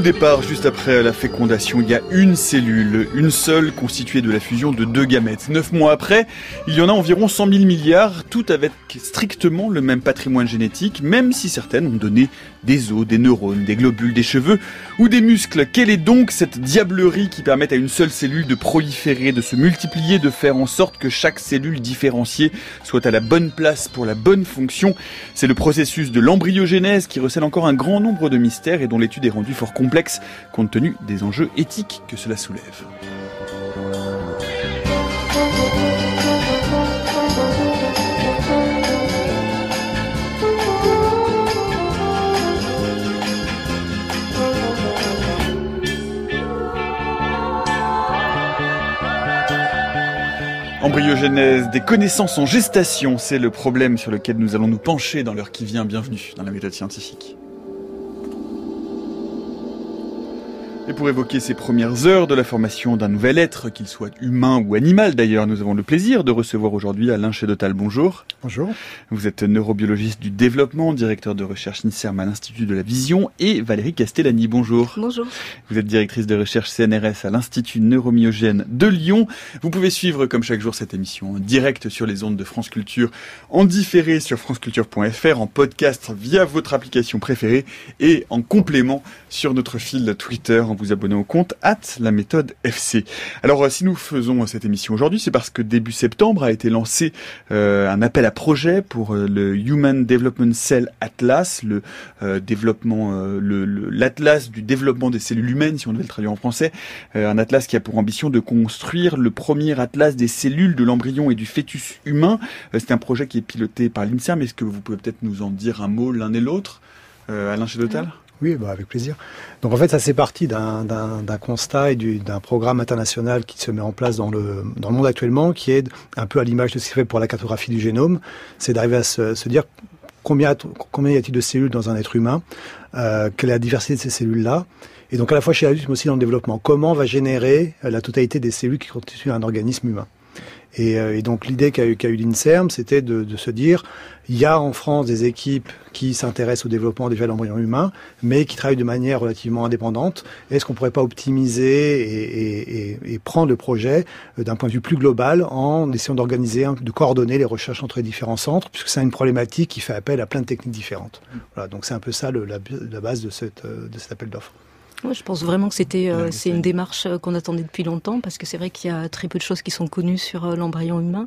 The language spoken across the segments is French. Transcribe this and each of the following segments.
tout départ, juste après la fécondation, il y a une cellule, une seule constituée de la fusion de deux gamètes. Neuf mois après, il y en a environ 100 000 milliards, toutes avec strictement le même patrimoine génétique, même si certaines ont donné des os, des neurones, des globules, des cheveux ou des muscles. Quelle est donc cette diablerie qui permet à une seule cellule de proliférer, de se multiplier, de faire en sorte que chaque cellule différenciée soit à la bonne place pour la bonne fonction? C'est le processus de l'embryogénèse qui recèle encore un grand nombre de mystères et dont l'étude est rendue fort complexe compte tenu des enjeux éthiques que cela soulève. Embryogénèse, des connaissances en gestation, c'est le problème sur lequel nous allons nous pencher dans l'heure qui vient. Bienvenue dans la méthode scientifique. Et pour évoquer ces premières heures de la formation d'un nouvel être, qu'il soit humain ou animal d'ailleurs, nous avons le plaisir de recevoir aujourd'hui Alain Chedotal. Bonjour. Bonjour. Vous êtes neurobiologiste du développement, directeur de recherche INSERM à l'Institut de la Vision et Valérie Castellani. Bonjour. Bonjour. Vous êtes directrice de recherche CNRS à l'Institut neuromyogène de Lyon. Vous pouvez suivre comme chaque jour cette émission en direct sur les ondes de France Culture, en différé sur franceculture.fr, en podcast via votre application préférée et en complément sur notre fil Twitter en vous abonner au compte at la méthode FC. Alors euh, si nous faisons cette émission aujourd'hui, c'est parce que début septembre a été lancé euh, un appel à projet pour euh, le Human Development Cell Atlas, le développement, l'atlas du développement des cellules humaines, si on devait le traduire en français, un atlas qui a pour ambition de construire le premier atlas des cellules de l'embryon et du fœtus humain. c'est un projet qui est piloté par l'INSERM. Est-ce que vous pouvez peut-être nous en dire un mot l'un et l'autre, Alain Chedotal oui, bah avec plaisir. Donc en fait, ça c'est parti d'un constat et d'un programme international qui se met en place dans le, monde actuellement, qui est un peu à l'image de ce qui fait pour la cartographie du génome, c'est d'arriver à se, dire combien, combien y a-t-il de cellules dans un être humain, euh, quelle est la diversité de ces cellules-là, et donc à la fois chez l'adulte mais aussi dans le développement, comment va générer la totalité des cellules qui constituent un organisme humain? Et, euh, et donc l'idée qu'a eu, qu eu l'INSERM, c'était de, de, se dire, il y a en France des équipes qui s'intéressent au développement déjà de l'embryon humain, mais qui travaillent de manière relativement indépendante. Est-ce qu'on pourrait pas optimiser et, et, et prendre le projet euh, d'un point de vue plus global en essayant d'organiser, de coordonner les recherches entre les différents centres, puisque c'est une problématique qui fait appel à plein de techniques différentes. Voilà, donc c'est un peu ça le, la, la, base de, cette, euh, de cet appel d'offres. Je pense vraiment que c'était euh, c'est une démarche euh, qu'on attendait depuis longtemps parce que c'est vrai qu'il y a très peu de choses qui sont connues sur euh, l'embryon humain.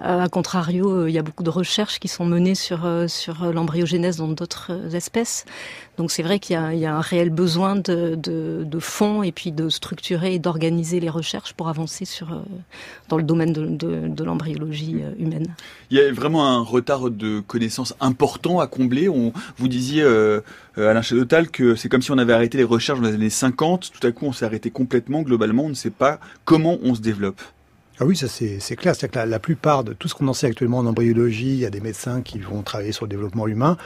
Euh, a contrario, euh, il y a beaucoup de recherches qui sont menées sur, euh, sur l'embryogénèse dans d'autres espèces. Donc c'est vrai qu'il y, a un réel besoin de, de, fonds et puis de structurer et d'organiser les recherches pour avancer sur, dans le domaine de, de, de l'embryologie humaine. Il y a vraiment un retard de connaissances important à combler. On, vous disiez, euh, Alain Chadotal, que c'est comme si on avait arrêté les recherches dans les années 50. Tout à coup, on s'est arrêté complètement. Globalement, on ne sait pas comment on se développe. Ah oui, ça c'est clair. C'est que la, plupart de tout ce qu'on enseigne actuellement en embryologie, il y a des médecins qui vont travailler sur le développement humain.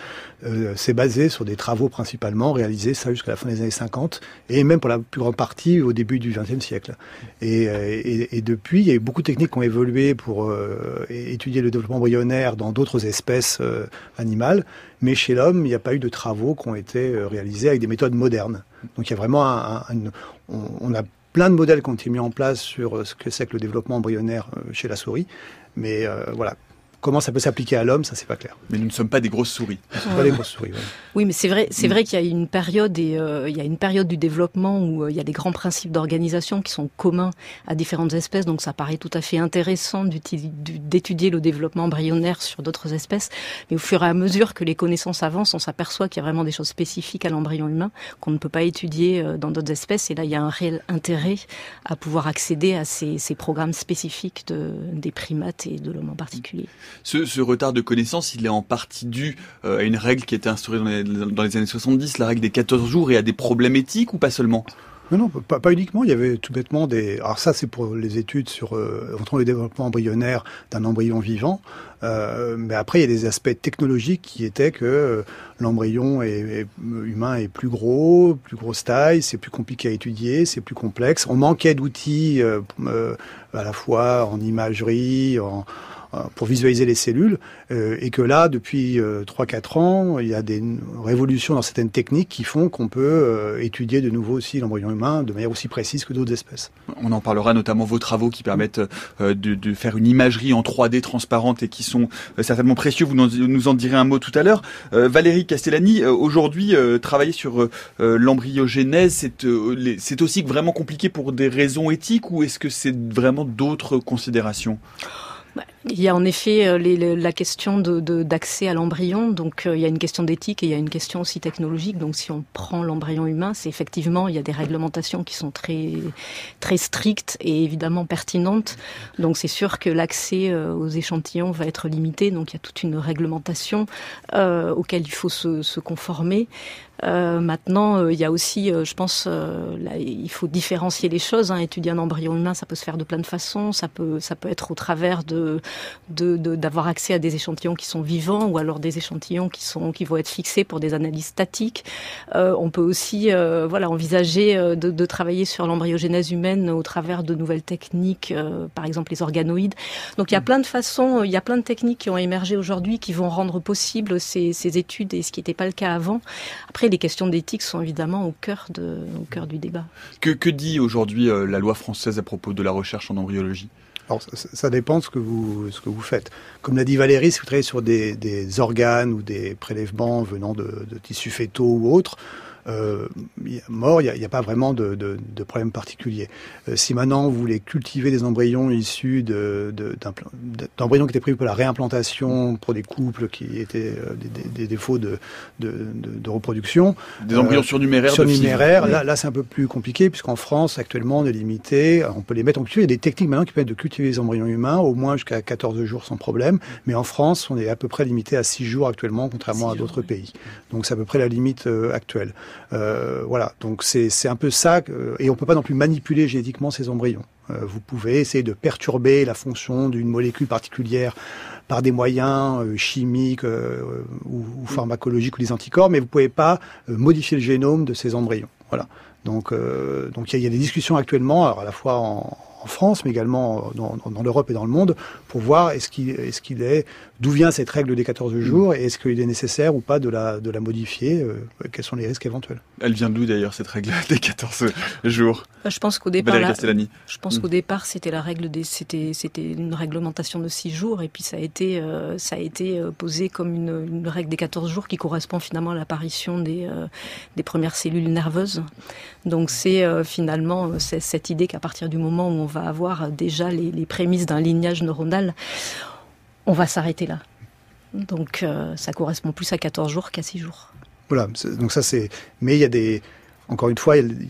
Euh, c'est basé sur des travaux principalement réalisés ça jusqu'à la fin des années 50 et même pour la plus grande partie au début du XXe siècle. Et, euh, et, et, depuis, il y a eu beaucoup de techniques qui ont évolué pour euh, étudier le développement embryonnaire dans d'autres espèces animales, mais chez l'homme, il n'y a pas eu de travaux qui ont été réalisés avec des méthodes modernes. Donc il y a vraiment un on, on a plein de modèles qui ont été mis en place sur euh, ce que c'est que le développement embryonnaire euh, chez la souris. Mais euh, voilà, Comment ça peut s'appliquer à l'homme, ça c'est pas clair. Mais nous ne sommes pas des grosses souris. Nous ne sommes pas des grosses souris. Ouais. Oui, mais c'est vrai, c'est mm. vrai qu'il y a une période et euh, il y a une période du développement où euh, il y a des grands principes d'organisation qui sont communs à différentes espèces. Donc ça paraît tout à fait intéressant d'étudier le développement embryonnaire sur d'autres espèces. Mais au fur et à mesure que les connaissances avancent, on s'aperçoit qu'il y a vraiment des choses spécifiques à l'embryon humain qu'on ne peut pas étudier euh, dans d'autres espèces. Et là, il y a un réel intérêt à pouvoir accéder à ces, ces programmes spécifiques de, des primates et de l'homme en particulier. Ce, retard de connaissance, il est en partie dû euh, à une règle qui a été instaurée dans les, années 70, la règle des 14 jours, et à des problèmes éthiques ou pas seulement? Non, non, pas, uniquement. Il y avait tout bêtement des. Alors ça, c'est pour les études sur euh, le développement embryonnaire d'un embryon vivant. Euh, mais après, il y a des aspects technologiques qui étaient que euh, l'embryon est, humain est plus gros, plus grosse taille, c'est plus compliqué à étudier, c'est plus complexe. On manquait d'outils à la fois en imagerie, en pour visualiser les cellules, et que là, depuis 3-4 ans, il y a des révolutions dans certaines techniques qui font qu'on peut étudier de nouveau aussi l'embryon humain de manière aussi précise que d'autres espèces. On en parlera notamment vos travaux qui permettent de, de, faire une imagerie en 3D transparente et qui sont certainement précieux. Vous nous en direz un mot tout à l'heure. Valérie Castellani, aujourd'hui, travailler sur l'embryogénèse, c'est aussi vraiment compliqué pour des raisons éthiques ou est-ce que c'est vraiment d'autres considérations? Bah, il y a en effet euh, la question d'accès à l'embryon, donc euh, il y a une question d'éthique et il y a une question aussi technologique. Donc si on prend l'embryon humain, c'est effectivement il y a des réglementations qui sont très très strictes et évidemment pertinentes. Donc c'est sûr que l'accès euh, aux échantillons va être limité. Donc il y a toute une réglementation euh, auquel il faut se, conformer. Maintenant, il y a aussi, je pense, il faut différencier les choses. Hein. Étudier un embryon humain, ça peut se faire de plein de façons. Ça peut, ça peut être au travers de d'avoir de, accès à des échantillons qui sont vivants ou alors des échantillons qui sont qui vont être fixés pour des analyses statiques. on peut aussi, voilà, envisager de, de, travailler sur l'embryogénèse humaine au travers de nouvelles techniques, par exemple les organoïdes. Donc il y a mm. plein de façons, il y a plein de techniques qui ont émergé aujourd'hui qui vont rendre possible ces, ces études et ce qui n'était pas le cas avant. Après les questions d'éthique sont évidemment au cœur, de, au cœur du débat. Que, que dit aujourd'hui euh, la loi française à propos de la recherche en embryologie? Alors, ça, dépend de ce que vous, ce que vous faites. Comme l'a dit Valérie, si vous travaillez sur des, organes ou des prélèvements venant de, de tissus fétaux ou autres, euh, mort, il n'y a, pas vraiment de, de, de problème particulier. Euh, si maintenant vous voulez cultiver des embryons issus d'embryons qui étaient prévus pour la réimplantation pour des couples qui étaient euh, des, défauts de, de, reproduction, des embryons surnuméraires, surnuméraires, là, là c'est un peu plus compliqué puisqu'en France actuellement on est limité, on peut les mettre en culture. Il y a des techniques maintenant qui permettent de cultiver les embryons humains au moins jusqu'à 14 jours sans problème, mais en France on est à peu près limité à 6 jours actuellement, contrairement à d'autres pays. Donc c'est à peu près la limite actuelle. Euh, voilà, donc c'est un peu ça, et on peut pas non plus manipuler génétiquement ces embryons. Euh, vous pouvez essayer de perturber la fonction d'une molécule particulière par des moyens euh, chimiques ou, pharmacologiques ou des anticorps, mais vous pouvez pas modifier le génome de ces embryons. Voilà. Donc, donc il y, a des discussions actuellement, alors à la fois en, en France, mais également dans, dans l'Europe et dans le monde, pour voir est-ce qu'il est, qu'il est, d'où vient cette règle des 14 mm. jours et est-ce qu'il est nécessaire ou pas de la, de la modifier, euh, quels sont les risques éventuels. Elle vient d'où d'ailleurs cette règle des 14 jours? Bah, Je pense qu'au départ, je pense mm. qu'au départ c'était la règle des, c'était, c'était une réglementation de 6 jours et puis ça a été, euh, ça a été euh, posé comme une, une, règle des 14 jours qui correspond finalement à l'apparition des, des premières cellules nerveuses. Donc c'est finalement cette idée qu'à partir du moment où on va avoir déjà les, prémices d'un lignage neuronal, on va s'arrêter là. Donc euh, ça correspond plus à 14 jours qu'à 6 jours. Voilà, donc ça c'est... Mais il y a des... Encore une fois, il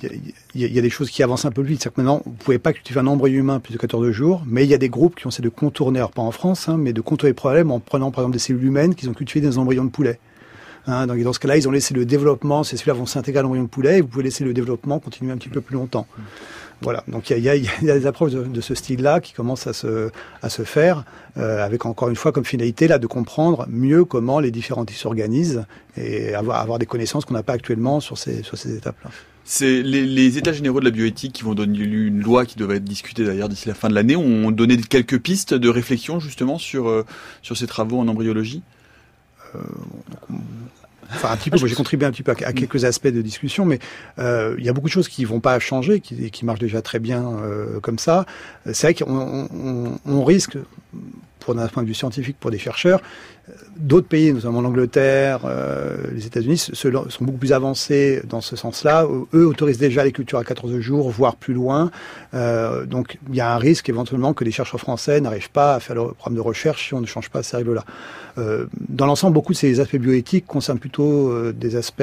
y, a, des choses qui avancent un peu vite. C'est que maintenant, vous pouvez pas cultiver un embryon humain plus de 14 jours, mais il y a des groupes qui ont essayé de contourner, alors pas en France, hein, mais de contourner le problème en prenant par exemple des cellules humaines qui ont cultivé des embryons de poulet. Hein, donc dans ce cas-là, ils ont laissé le développement, ces cellules-là vont s'intégrer à l'embryon de poulet, et vous pouvez laisser le développement continuer un petit peu plus longtemps. Voilà, donc il y a, y, y a, des approches de, ce style-là qui commencent à se, à se faire, euh, avec encore une fois comme finalité là de comprendre mieux comment les différents tissus s'organisent et avoir, avoir des connaissances qu'on n'a pas actuellement sur ces, sur ces étapes-là. C'est les, les, États généraux de la bioéthique qui vont donner une loi qui devrait être discutée d'ailleurs d'ici la fin de l'année. ont donné quelques pistes de réflexion justement sur, euh, sur ces travaux en embryologie? Euh, Enfin, un petit peu. Moi, j'ai contribué un petit peu à, quelques aspects de discussion, mais euh, il y a beaucoup de choses qui vont pas changer, qui, qui marchent déjà très bien euh, comme ça. C'est vrai qu'on on, on risque, pour d'un point de vue scientifique, pour des chercheurs, D'autres pays, notamment l'Angleterre, euh, les États-Unis, sont beaucoup plus avancés dans ce sens-là. Eux autorisent déjà les cultures à 14 jours, voire plus loin. Euh, donc il y a un risque éventuellement que les chercheurs français n'arrivent pas à faire leur programme de recherche si on ne change pas ces règles-là. Euh, dans l'ensemble, beaucoup de ces aspects bioéthiques concernent plutôt euh, des aspects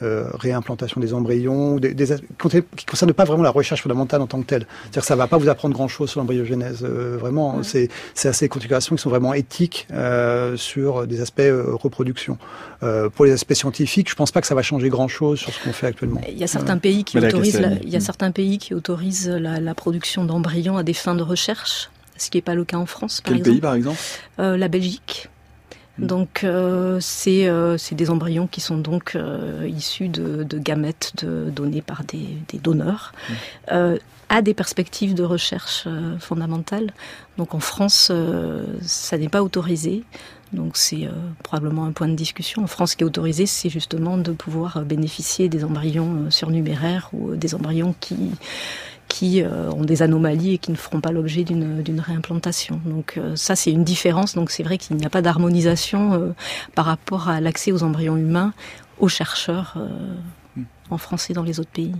réimplantation des embryons, des, des, qui ne concernent pas vraiment la recherche fondamentale en tant que telle. C'est-à-dire que ça ne va pas vous apprendre grand-chose sur l'embryogénèse. vraiment, c'est à ces configurations qui sont vraiment éthiques euh, sur des aspects euh, reproduction. Euh, pour les aspects scientifiques, je pense pas que ça va changer grand-chose sur ce qu'on fait actuellement. Il y a certains pays qui autorisent, la, il y a certains pays qui autorisent la, la production d'embryons à des fins de recherche, ce qui n'est pas le cas en France. Par Quel exemple. pays par exemple? La Belgique. Mm. Donc euh, c'est des embryons qui sont donc issus de, gamètes de, donnés par des, donneurs. À des perspectives de recherche fondamentales. Donc en France, ça n'est pas autorisé. Donc c'est probablement un point de discussion. En France, ce qui est autorisé, c'est justement de pouvoir bénéficier des embryons surnuméraires ou des embryons qui qui euh, ont des anomalies et qui ne feront pas l'objet d'une réimplantation. Donc euh, ça, c'est une différence. Donc c'est vrai qu'il n'y a pas d'harmonisation euh, par rapport à l'accès aux embryons humains aux chercheurs en France et dans les autres pays.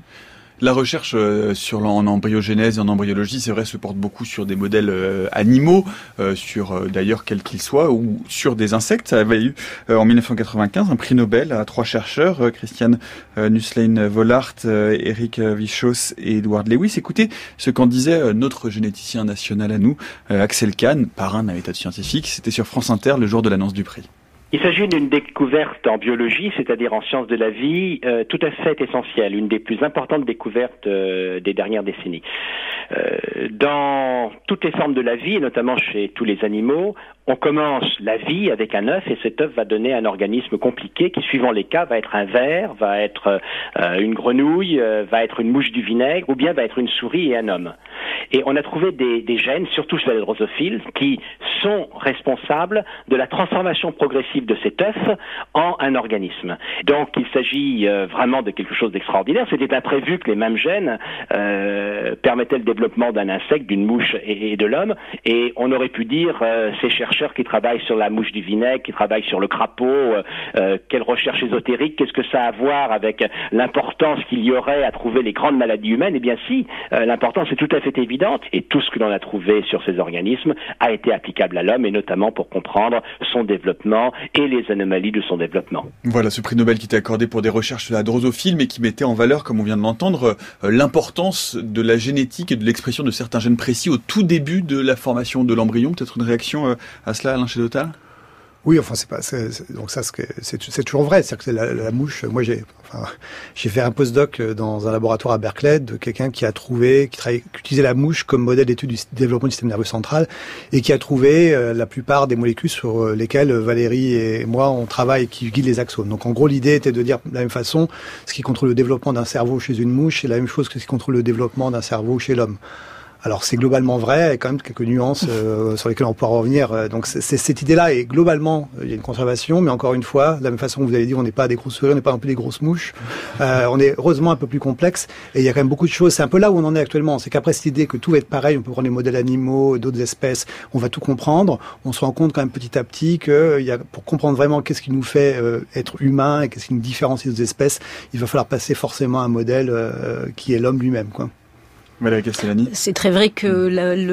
La recherche euh, sur en embryogénèse et en embryologie, c'est vrai, se porte beaucoup sur des modèles euh, animaux, euh, sur d'ailleurs quels qu'ils soient, ou sur des insectes. Ça avait eu en 1995 un prix Nobel à trois chercheurs, Christian Nusslein Vollart, Eric Vichos et Edward Lewis. Écoutez ce qu'en disait notre généticien national à nous, Axel Kahn, parrain d'un état scientifique. C'était sur France Inter le jour de l'annonce du prix. Il s'agit d'une découverte en biologie, c'est-à-dire en sciences de la vie, euh, tout à fait essentielle, une des plus importantes découvertes euh, des dernières décennies. Euh, dans toutes les formes de la vie, notamment chez tous les animaux, on commence la vie avec un œuf et cet œuf va donner un organisme compliqué qui, suivant les cas, va être un ver, va être euh, une grenouille, euh, va être une mouche du vinaigre ou bien va être une souris et un homme. Et on a trouvé des, des gènes, surtout chez les drosophiles, qui sont responsables de la transformation progressive de cet œuf en un organisme. Donc il s'agit euh, vraiment de quelque chose d'extraordinaire. C'était imprévu que les mêmes gènes permettaient le développement d'un insecte, d'une mouche et, et de l'homme. Et on aurait pu dire ces chercheurs qui travaillent sur la mouche du vinaigre, qui travaillent sur le crapaud, euh, euh, quelle recherche qu'est-ce que ça a à voir avec l'importance qu'il y aurait à trouver les grandes maladies humaines? Eh bien si, euh, l'importance est tout à fait évidente et tout ce que l'on a trouvé sur ces organismes a été applicable à l'homme et notamment pour comprendre son développement et les anomalies de son développement. Voilà ce prix Nobel qui était accordé pour des recherches sur la drosophile mais qui mettait en valeur, comme on vient de l'entendre, l'importance de la génétique et de l'expression de certains gènes précis au tout début de la formation de l'embryon. Peut-être une réaction à cela, Alain oui, enfin c'est pas donc ça c'est toujours vrai, c'est que la, la, mouche. Moi j'ai enfin, j'ai fait un postdoc dans un laboratoire à Berkeley de quelqu'un qui a trouvé qui, qui utilisait la mouche comme modèle d'étude du développement du système nerveux central et qui a trouvé euh, la plupart des molécules sur euh, lesquelles Valérie et moi on travaille qui guident les axones. Donc en gros l'idée était de dire de la même façon ce qui contrôle le développement d'un cerveau chez une mouche c'est la même chose que ce qui contrôle le développement d'un cerveau chez l'homme. Alors c'est globalement vrai, et quand même quelques nuances euh, sur lesquelles on pourra revenir. Euh, donc c'est cette idée-là, et globalement, il y a une conservation, mais encore une fois, de la même façon que vous avez dit, on n'est pas des grosses souris, on n'est pas un peu des grosses mouches. Euh, on est heureusement un peu plus complexe, et il y a quand même beaucoup de choses. C'est un peu là où on en est actuellement. C'est qu'après cette idée que tout va être pareil, on peut prendre les modèles animaux, d'autres espèces, on va tout comprendre. On se rend compte quand même petit à petit que il y a, pour comprendre vraiment qu'est-ce qui nous fait être humain et qu'est-ce qui nous différencie des espèces, il va falloir passer forcément à un modèle qui est l'homme lui-même, quoi. C'est très vrai que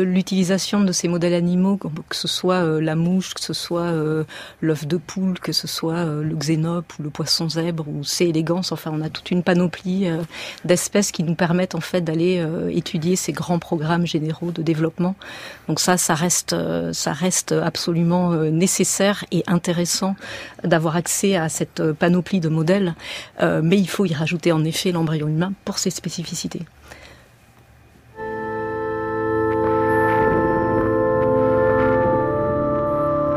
l'utilisation de ces modèles animaux, que ce soit euh, la mouche, que ce soit euh, l'œuf de poule, que ce soit euh, le xénope ou le poisson zèbre ou C. élégance, enfin on a toute une panoplie d'espèces qui nous permettent en fait d'aller étudier ces grands programmes généraux de développement. Donc ça, ça reste, ça reste absolument nécessaire et intéressant d'avoir accès à cette panoplie de modèles, mais il faut y rajouter en effet l'embryon humain pour ses spécificités.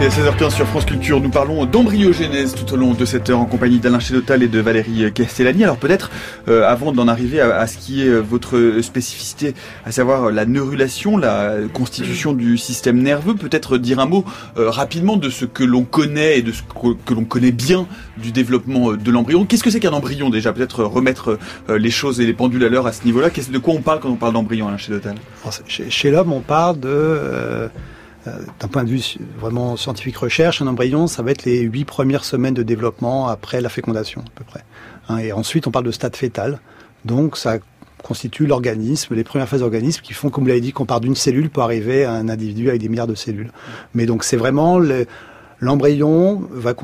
Et à 16h15 sur France Culture, nous parlons d'embryogénèse tout au long de cette heure en compagnie d'Alain Chédotal et de Valérie Castellani. Alors peut-être, euh, avant d'en arriver à, ce qui est votre spécificité, à savoir la neurulation, la constitution du système nerveux, peut-être dire un mot euh, rapidement de ce que l'on connaît et de ce que, l'on connaît bien du développement de l'embryon. Qu'est-ce que c'est qu'un embryon déjà? Peut-être remettre euh, les choses et les pendules à l'heure à ce niveau-là. De quoi on parle quand on parle d'embryon, Alain Chédotal Chez, chez l'homme, on parle de euh, d'un point de vue vraiment scientifique recherche, un embryon, ça va être les huit premières semaines de développement après la fécondation, à peu près. Hein, et ensuite, on parle de stade fœtal. Donc, ça constitue l'organisme, les premières phases d'organisme qui font, comme vous l'avez dit, qu'on part d'une cellule pour arriver à un individu avec des milliards de cellules. Mais donc, c'est vraiment l'embryon va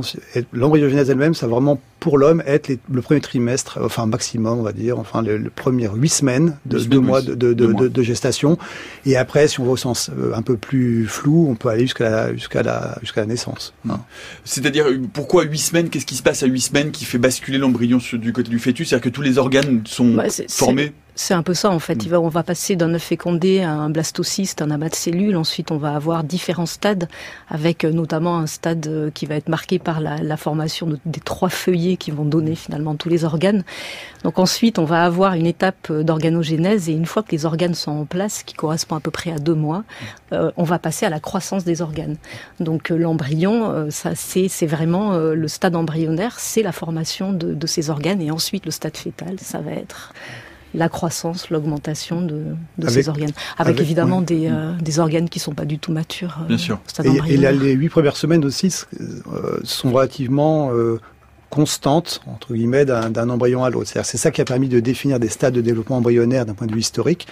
l'embryogenèse elle-même, ça va vraiment pour l'homme être le premier trimestre, enfin maximum, on va dire, enfin le, le premier huit semaines de deux mois, de, de, de, de, gestation. Et après, si on va au sens un peu plus flou, on peut aller jusqu'à la, jusqu'à la, jusqu'à la naissance. Hein. C'est-à-dire, pourquoi huit semaines? Qu'est-ce qui se passe à huit semaines qui fait basculer l'embryon du côté du fœtus? C'est-à-dire que tous les organes sont bah, formés? c'est un peu ça en fait. Mm. Il va, on va passer d'un œuf fécondé à un blastocyste, un amas de cellules. Ensuite, on va avoir différents stades, avec euh, notamment un stade euh, qui va être marqué par la, la formation des trois feuillets qui vont donner finalement tous les organes. Donc ensuite, on va avoir une étape euh, d'organogénèse et une fois que les organes sont en place, qui correspond à peu près à deux mois, euh, on va passer à la croissance des organes. Donc l'embryon, ça c'est vraiment le stade embryonnaire, c'est la formation de, de ces organes et ensuite le stade fœtal, ça va être la croissance, l'augmentation de, de ces organes. Avec, évidemment des, euh, des, organes qui sont pas du tout matures. Euh, Bien sûr. Et, les huit premières semaines aussi euh, sont relativement constantes, entre guillemets, d'un embryon à l'autre. C'est ça qui a permis de définir des stades de développement embryonnaire d'un point de vue historique.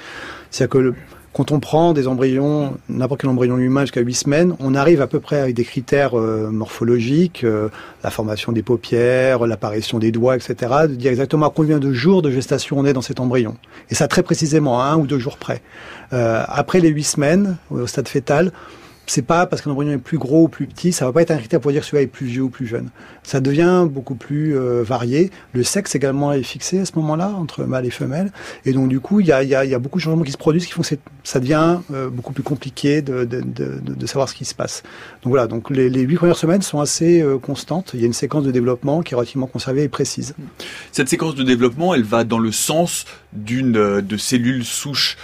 C'est-à-dire que quand on prend des embryons, n'importe quel embryon humain jusqu'à 8 semaines, on arrive à peu près avec des critères euh, morphologiques, euh, la formation des paupières, l'apparition des doigts, etc., de dire exactement à combien de jours de gestation on est dans cet embryon. Et ça très précisément, à un ou deux jours près. Euh, après les 8 semaines, au stade fœtal, c'est pas parce qu'un embryon est plus gros ou plus petit, ça va pas être un critère pour dire celui-là est plus vieux ou plus jeune. Ça devient beaucoup plus euh, varié. Le sexe également est fixé à ce moment-là entre mâle et femelle, et donc du coup il y a, y, y a, beaucoup de changements qui se produisent qui font que ça devient euh, beaucoup plus compliqué de, de, de, savoir ce qui se passe. Donc voilà, donc les, les huit premières semaines sont assez euh, constantes. Il y a une séquence de développement qui est relativement conservée et précise. Cette séquence de développement, elle va dans le sens d'une de cellules souches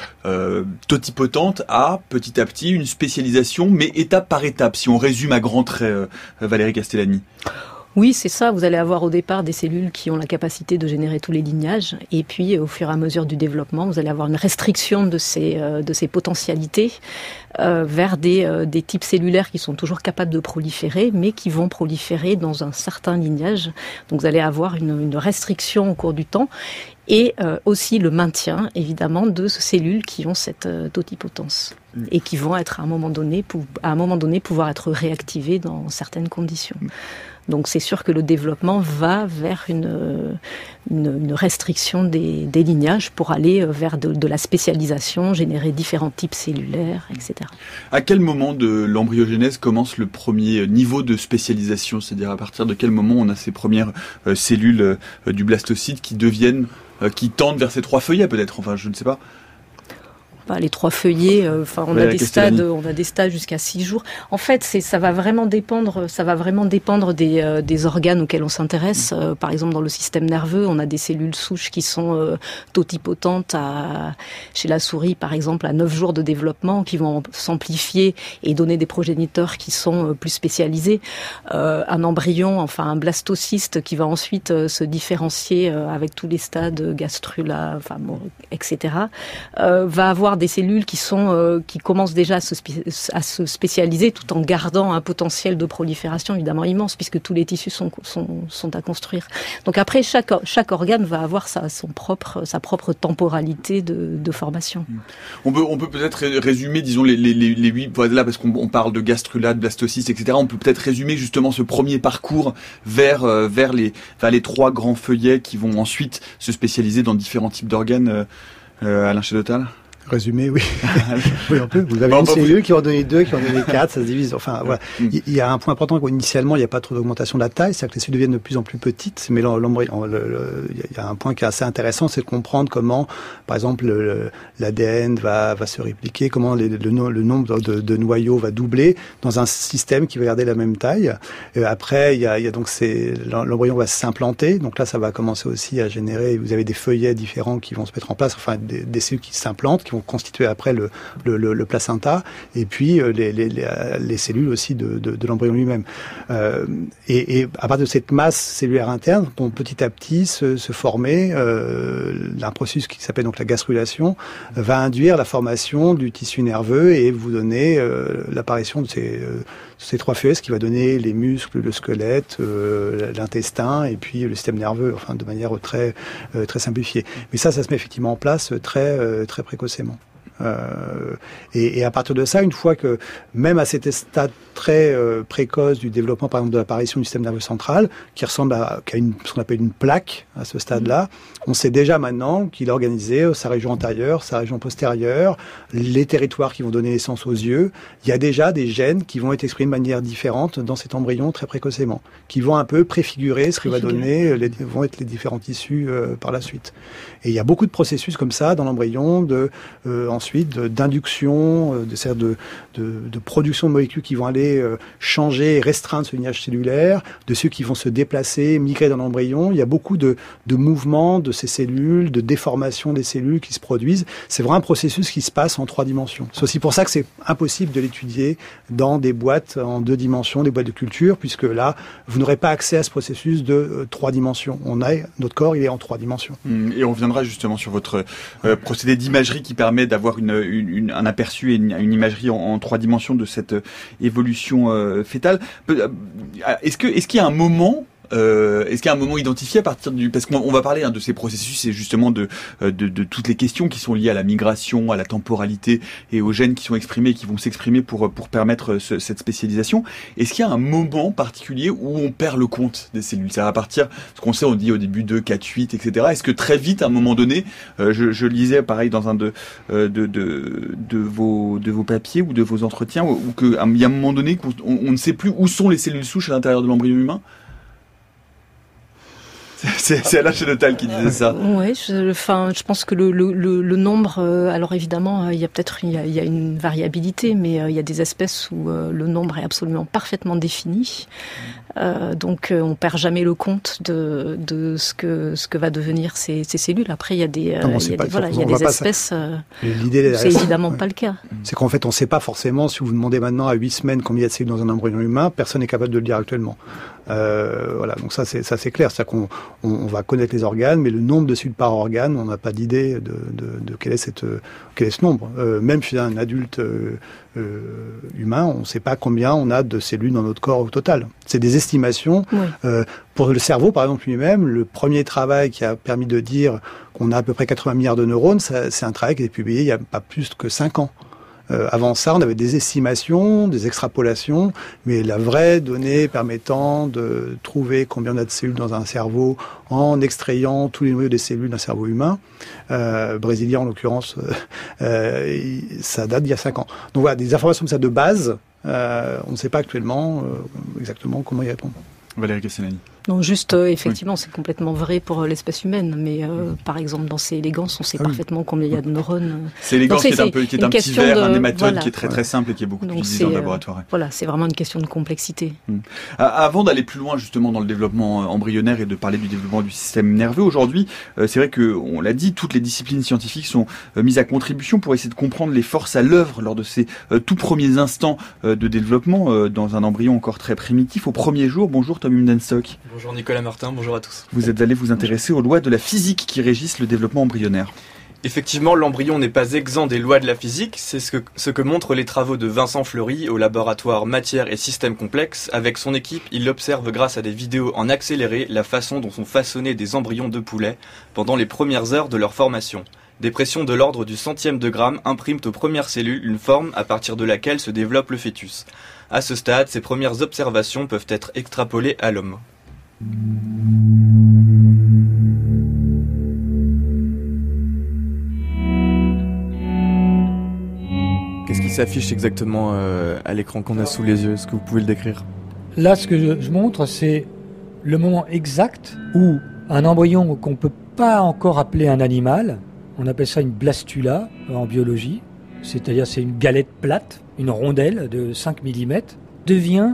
totipotentes à petit à petit une spécialisation mais étape par étape, si on résume à grands traits, euh, Valérie Castellani. Oui, c'est ça. Vous allez avoir au départ des cellules qui ont la capacité de générer tous les lignages. Et puis, au fur et à mesure du développement, vous allez avoir une restriction de ces, euh, potentialités euh, vers des, types cellulaires qui sont toujours capables de proliférer, mais qui vont proliférer dans un certain lignage. Donc, vous allez avoir une, restriction au cours du temps et euh, aussi le maintien évidemment de ces cellules qui ont cette euh, totipotence et qui vont être à un moment donné pouvoir être réactivées dans certaines conditions. Donc c'est sûr que le développement va vers une, restriction des, lignages pour aller vers de, la spécialisation, générer différents types cellulaires, etc. À quel moment de l'embryogénèse commence le premier niveau de spécialisation? C'est-à-dire à partir de quel moment on a ces premières euh, cellules du blastocyte qui deviennent euh, qui tendent vers ces trois feuillets peut-être, enfin je ne sais pas les trois feuillets. Euh, enfin, on a des stades, on a des stades jusqu'à six jours. En fait, c'est ça va vraiment dépendre, ça va vraiment dépendre des, euh, des organes auxquels on s'intéresse. Euh, par exemple, dans le système nerveux, on a des cellules souches qui sont totipotentes à, chez la souris, par exemple, à neuf jours de développement, qui vont s'amplifier et donner des progéniteurs qui sont plus spécialisés. un embryon, enfin un blastocyste, qui va ensuite se différencier avec tous les stades gastrula, enfin bon, etc. va avoir des cellules qui sont euh, qui commencent déjà à se, spécialiser tout en gardant un potentiel de prolifération évidemment immense puisque tous les tissus sont, sont, à construire. Donc après chaque chaque organe va avoir sa son propre sa propre temporalité de, formation. Hmm. On peut on peut peut-être résumer disons les les les huit là parce qu'on parle de gastrulate, blastocyste etc. On peut peut-être résumer justement ce premier parcours vers euh, vers les les trois grands feuillets qui vont ensuite se spécialiser dans différents types d'organes. Euh, euh Alain Chedotal Résumé, oui. oui, on peut. Vous avez une cellule qui en donné deux, qui en donné quatre, ça se divise. Enfin, voilà. Mm. Il y a un point important qu'initialement, il n'y a pas trop d'augmentation de la taille, c'est-à-dire que les cellules deviennent de plus en plus petites. Mais l'embryon, il y a un point qui est assez intéressant, c'est de comprendre comment, par exemple, l'ADN va, va se répliquer, comment le, le, nombre de, de, noyaux va doubler dans un système qui va garder la même taille. Et après, il y a, il y a donc l'embryon va s'implanter. Donc là, ça va commencer aussi à générer. Vous avez des feuillets différents qui vont se mettre en place, enfin des, des cellules qui s'implantent, qui vont constituer après le, placenta, et puis euh, les, les, les, cellules aussi de, l'embryon lui-même. Euh, et, à partir de cette masse cellulaire interne, petit à petit se, former euh, un processus qui s'appelle donc la gastrulation, va induire la formation du tissu nerveux et vous donner euh, l'apparition de ces euh, ces trois feuilles, qui va donner les muscles, le squelette, euh, l'intestin et puis le système nerveux, enfin de manière très très simplifiée. Mais ça, ça se met effectivement en place très très précocement. Euh, et, et, à partir de ça, une fois que, même à cet stade très euh, précoce du développement, par exemple, de l'apparition du système nerveux central, qui ressemble à, a une, ce qu'on appelle une plaque à ce stade-là, on sait déjà maintenant qu'il a organisé sa région antérieure, sa région postérieure, les territoires qui vont donner naissance aux yeux. Il y a déjà des gènes qui vont être exprimés de manière différente dans cet embryon très précocement, qui vont un peu préfigurer ce qui va donner, les, vont être les différents tissus euh, par la suite. Et il y a beaucoup de processus comme ça dans l'embryon, de euh, ensuite d'induction, euh, de, de, de, de, production de molécules qui vont aller euh, changer et restreindre ce lignage cellulaire, de ceux qui vont se déplacer, migrer dans l'embryon. Il y a beaucoup de, de mouvements de ces cellules, de déformation des cellules qui se produisent. C'est vraiment un processus qui se passe en trois dimensions. C'est aussi pour ça que c'est impossible de l'étudier dans des boîtes en deux dimensions, des boîtes de culture, puisque là, vous n'aurez pas accès à ce processus de euh, trois dimensions. On a notre corps, il est en trois dimensions. Mmh, et on viendra justement sur votre euh, procédé d'imagerie qui permet d'avoir une, une, un aperçu et une, imagerie en, trois dimensions de cette euh, évolution euh, fétale. Est-ce que est-ce qu'il y a un moment euh, Est-ce qu'il y a un moment identifié à partir du parce qu'on va parler hein, de ces processus et justement de, de, toutes les questions qui sont liées à la migration, à la temporalité et aux gènes qui sont exprimés, qui vont s'exprimer pour pour permettre ce, cette spécialisation. Est-ce qu'il y a un moment particulier où on perd le compte des cellules? Ça va partir, ce qu'on sait, on dit au début 2, 4, 8, etc. Est-ce que très vite, à un moment donné, euh, je, je, lisais pareil dans un de, vos papiers ou de vos entretiens, où, où que, il y a un moment donné qu'on on ne sait plus où sont les cellules souches à l'intérieur de l'embryon humain? c'est Alain Chénotal qui disait ça. Oui, je, enfin, je pense que le, le, le nombre, euh, alors évidemment, euh, il y a peut-être il, il y a, une variabilité, mais euh, il y a des espèces où le nombre est absolument parfaitement défini. Euh, donc on perd jamais le compte de, de ce que ce que va devenir ces, ces cellules. Après, il y a des, non, il y a des, voilà, il y a des espèces. L'idée, c'est évidemment pas le cas. C'est qu'en fait, on ne sait pas forcément. Si vous demandez maintenant à 8 semaines combien il y a de cellules dans un embryon humain, personne n'est capable de le dire actuellement. Euh, voilà, donc ça c'est ça c'est clair, c'est qu'on on, on, va connaître les organes, mais le nombre de cellules par organe, on n'a pas d'idée de, de, de, quel est cette quel est ce nombre. Euh, même chez un adulte euh, humain, on ne sait pas combien on a de cellules dans notre corps au total. C'est des estimations. Oui. Pour le cerveau, par exemple lui-même, le premier travail qui a permis de dire qu'on a à peu près 80 milliards de neurones, c'est un travail qui a été publié il y a pas plus que 5 ans. Euh, avant ça, on avait des estimations, des extrapolations, mais la vraie donnée permettant de trouver combien on a de cellules dans un cerveau en extrayant tous les noyaux des cellules d'un cerveau humain, euh, brésilien en l'occurrence, euh, ça date d'il y a 5 ans. Donc voilà, des informations comme ça de base, euh, on ne sait pas actuellement euh, exactement comment y répondre. Valérie Cassinani. Non, juste, euh, effectivement, oui. c'est complètement vrai pour l'espèce humaine, mais euh, par exemple, dans ces élégances, on sait ah parfaitement combien il y a de neurones. C'est élégance qui est, un, peu, qui est un petit verre, de, un hématode voilà. qui est très très simple et qui est beaucoup Donc utilisé en laboratoire. Euh, voilà, c'est vraiment une question de complexité. Hum. Avant d'aller plus loin, justement, dans le développement embryonnaire et de parler du développement du système nerveux, aujourd'hui, c'est vrai que, on l'a dit, toutes les disciplines scientifiques sont mises à contribution pour essayer de comprendre les forces à l'œuvre lors de ces tout premiers instants de développement dans un embryon encore très primitif. Au premier jour, bonjour Tom Humdenstock. Bonjour Nicolas Martin, bonjour à tous. Vous êtes allé vous intéresser aux lois de la physique qui régissent le développement embryonnaire. Effectivement, l'embryon n'est pas exempt des lois de la physique, c'est ce que, ce que montrent les travaux de Vincent Fleury au laboratoire Matière et Systèmes Complexes. Avec son équipe, il observe grâce à des vidéos en accéléré la façon dont sont façonnés des embryons de poulet pendant les premières heures de leur formation. Des pressions de l'ordre du centième de gramme impriment aux premières cellules une forme à partir de laquelle se développe le fœtus. À ce stade, ces premières observations peuvent être extrapolées à l'homme. Qu'est-ce qui s'affiche exactement euh, à l'écran qu'on a sous les yeux? Est-ce que vous pouvez le décrire? Là, ce que je, je montre, c'est le moment exact où un embryon qu'on ne peut pas encore appeler un animal, on appelle ça une blastula en biologie, c'est-à-dire c'est une galette plate, une rondelle de 5 mm, devient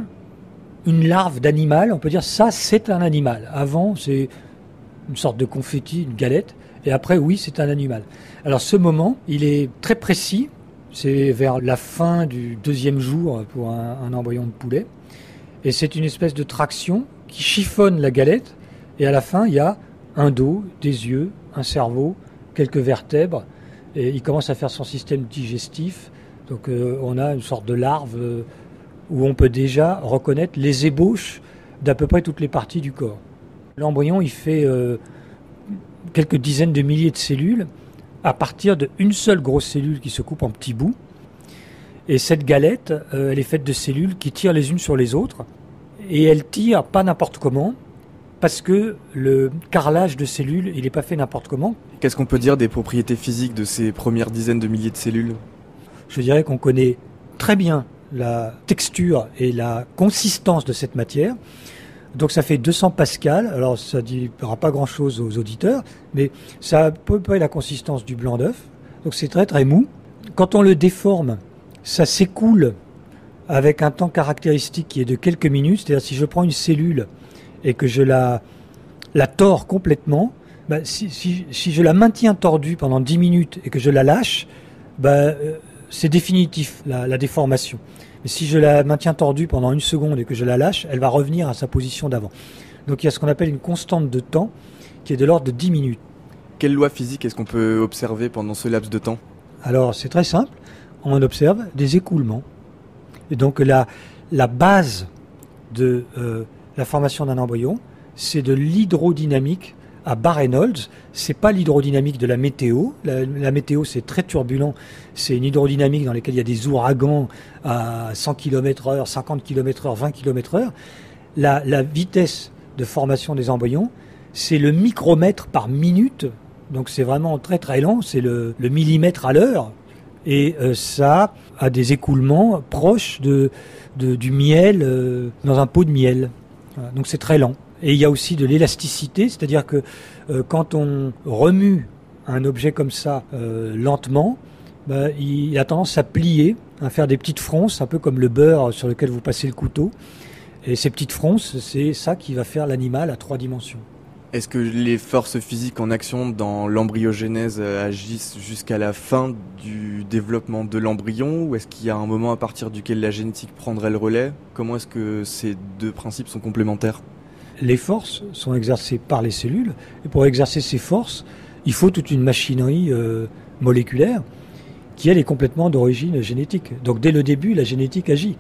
une larve d'animal, on peut dire ça c'est un animal. Avant c'est une sorte de confetti, une galette, et après oui c'est un animal. Alors ce moment, il est très précis, c'est vers la fin du deuxième jour pour un, embryon de poulet, et c'est une espèce de traction qui chiffonne la galette, et à la fin il y a un dos, des yeux, un cerveau, quelques vertèbres, et il commence à faire son système digestif. Donc euh, on a une sorte de larve euh, où on peut déjà reconnaître les ébauches d'à peu près toutes les parties du corps. L'embryon, il fait euh, quelques dizaines de milliers de cellules. à partir d'une seule grosse cellule qui se coupe en petits bouts. Et cette galette, euh, elle est faite de cellules qui tirent les unes sur les autres. Et elles tirent pas n'importe comment, parce que le carrelage de cellules, il n'est pas fait n'importe comment. Qu'est-ce qu'on peut dire des propriétés physiques de ces premières dizaines de milliers de cellules? Je dirais qu'on connaît très bien la texture et la consistance de cette matière. Donc ça fait 200 pascal. Alors ça ne dira pas grand-chose aux auditeurs, mais ça a à peu près la consistance du blanc d'œuf. Donc c'est très très mou. Quand on le déforme, ça s'écoule avec un temps caractéristique qui est de quelques minutes. C'est-à-dire si je prends une cellule et que je la, la tords complètement, bah, si, si, je la maintiens tordue pendant 10 minutes et que je la lâche, bah, euh, c'est définitif la, la déformation. Mais si je la maintiens tordue pendant une seconde et que je la lâche, elle va revenir à sa position d'avant. Donc il y a ce qu'on appelle une constante de temps qui est de l'ordre de 10 minutes. Quelle loi physique est-ce qu'on peut observer pendant ce laps de temps? Alors c'est très simple, on observe des écoulements. Et donc la, la base de euh, la formation d'un embryon, c'est de l'hydrodynamique à bar Reynolds. C'est pas l'hydrodynamique de la météo. La, météo, c'est très turbulent. C'est une hydrodynamique dans laquelle il y a des ouragans à 100 km heure, 50 km heure, 20 km heure. La, vitesse de formation des embryons, c'est le micromètre par minute. Donc c'est vraiment très très lent. C'est le, millimètre à l'heure. Et euh, ça a des écoulements proches de, du miel euh, dans un pot de miel. Donc c'est très lent. Et il y a aussi de l'élasticité, c'est-à-dire que euh, quand on remue un objet comme ça euh, lentement, bah, il a tendance à plier, à faire des petites fronces, un peu comme le beurre sur lequel vous passez le couteau. Et ces petites fronces, c'est ça qui va faire l'animal à trois dimensions. Est-ce que les forces physiques en action dans l'embryogénèse agissent jusqu'à la fin du développement de l'embryon ou est-ce qu'il y a un moment à partir duquel la génétique prendrait le relais? Comment est-ce que ces deux principes sont complémentaires? Les forces sont exercées par les cellules. Et pour exercer ces forces, il faut toute une machinerie euh, moléculaire qui, elle, est complètement d'origine génétique. Donc dès le début, la génétique agit.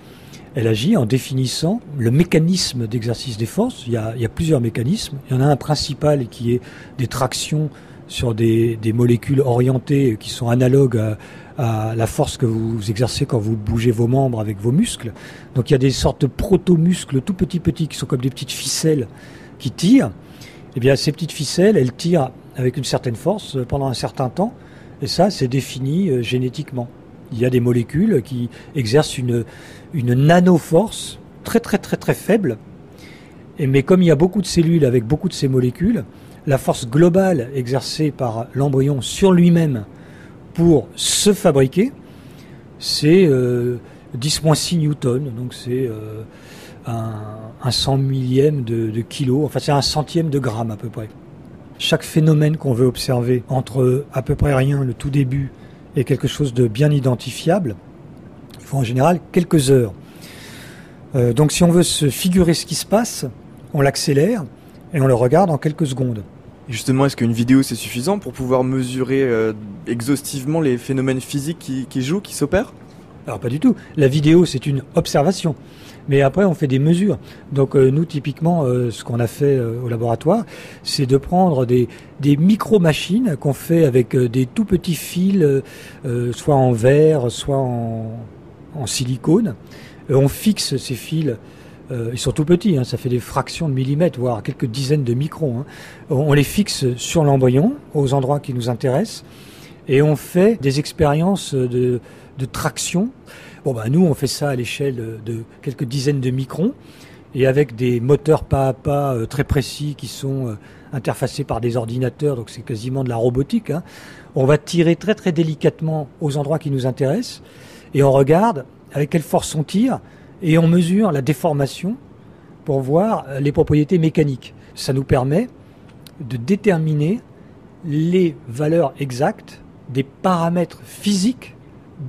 Elle agit en définissant le mécanisme d'exercice des forces. Il y, a, plusieurs mécanismes. Il y en a un principal qui est des tractions sur des molécules orientées qui sont analogues à, à la force que vous exercez quand vous bougez vos membres avec vos muscles. Donc il y a des sortes de proto-muscles tout petits petits qui sont comme des petites ficelles qui tirent. Eh bien ces petites ficelles, elles tirent avec une certaine force pendant un certain temps et ça c'est défini euh, génétiquement. Il y a des molécules qui exercent une, une nano-force très très très très faible. Et mais comme il y a beaucoup de cellules avec beaucoup de ces molécules, la force globale exercée par l'embryon sur lui-même pour se fabriquer, c'est euh, 10-6 newtons, donc c'est euh, un, un, cent millième de, de kilo, enfin c'est un centième de gramme à peu près. Chaque phénomène qu'on veut observer entre à peu près rien, le tout début, et quelque chose de bien identifiable, il faut en général quelques heures. Euh, donc si on veut se figurer ce qui se passe, on l'accélère et on le regarde en quelques secondes. Justement, est-ce qu'une vidéo c'est suffisant pour pouvoir mesurer euh, exhaustivement les phénomènes physiques qui, jouent, qui s'opèrent? Alors pas du tout. La vidéo c'est une observation. Mais après, on fait des mesures. Donc, euh, nous, typiquement, euh, ce qu'on a fait au laboratoire, c'est de prendre des, micro-machines qu'on fait avec des tout petits fils, soit en verre, soit en silicone. on fixe ces fils euh, ils sont tout petits, hein, ça fait des fractions de millimètres, voire quelques dizaines de microns. Hein. On les fixe sur l'embryon, aux endroits qui nous intéressent, et on fait des expériences de, traction. Bon, bah, nous, on fait ça à l'échelle de quelques dizaines de microns, et avec des moteurs pas à pas euh, très précis qui sont euh, interfacés par des ordinateurs, donc c'est quasiment de la robotique. Hein. On va tirer très très délicatement aux endroits qui nous intéressent, et on regarde avec quelle force on tire, et on mesure la déformation pour voir les propriétés mécaniques. Ça nous permet de déterminer les valeurs exactes des paramètres physiques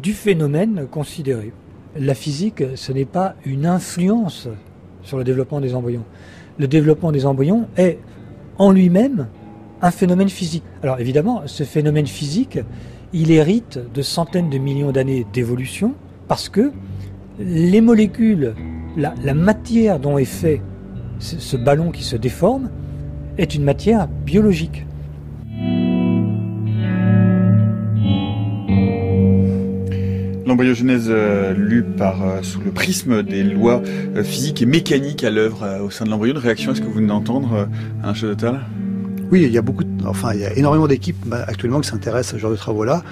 du phénomène considéré. La physique, ce n'est pas une influence sur le développement des embryons. Le développement des embryons est en lui-même un phénomène physique. Alors évidemment, ce phénomène physique, il hérite de centaines de millions d'années d'évolution parce que les molécules, la, matière dont est fait ce, ballon qui se déforme, est une matière biologique. L'embryogenèse euh, lue par euh, sous le prisme des lois euh, physiques et mécaniques à l'œuvre au sein de l'embryon. Réaction à ce que vous venez d'entendre, un hein, Total Oui, il y a beaucoup de enfin, il y a énormément d'équipes bah, actuellement qui s'intéressent à ce genre de travaux-là.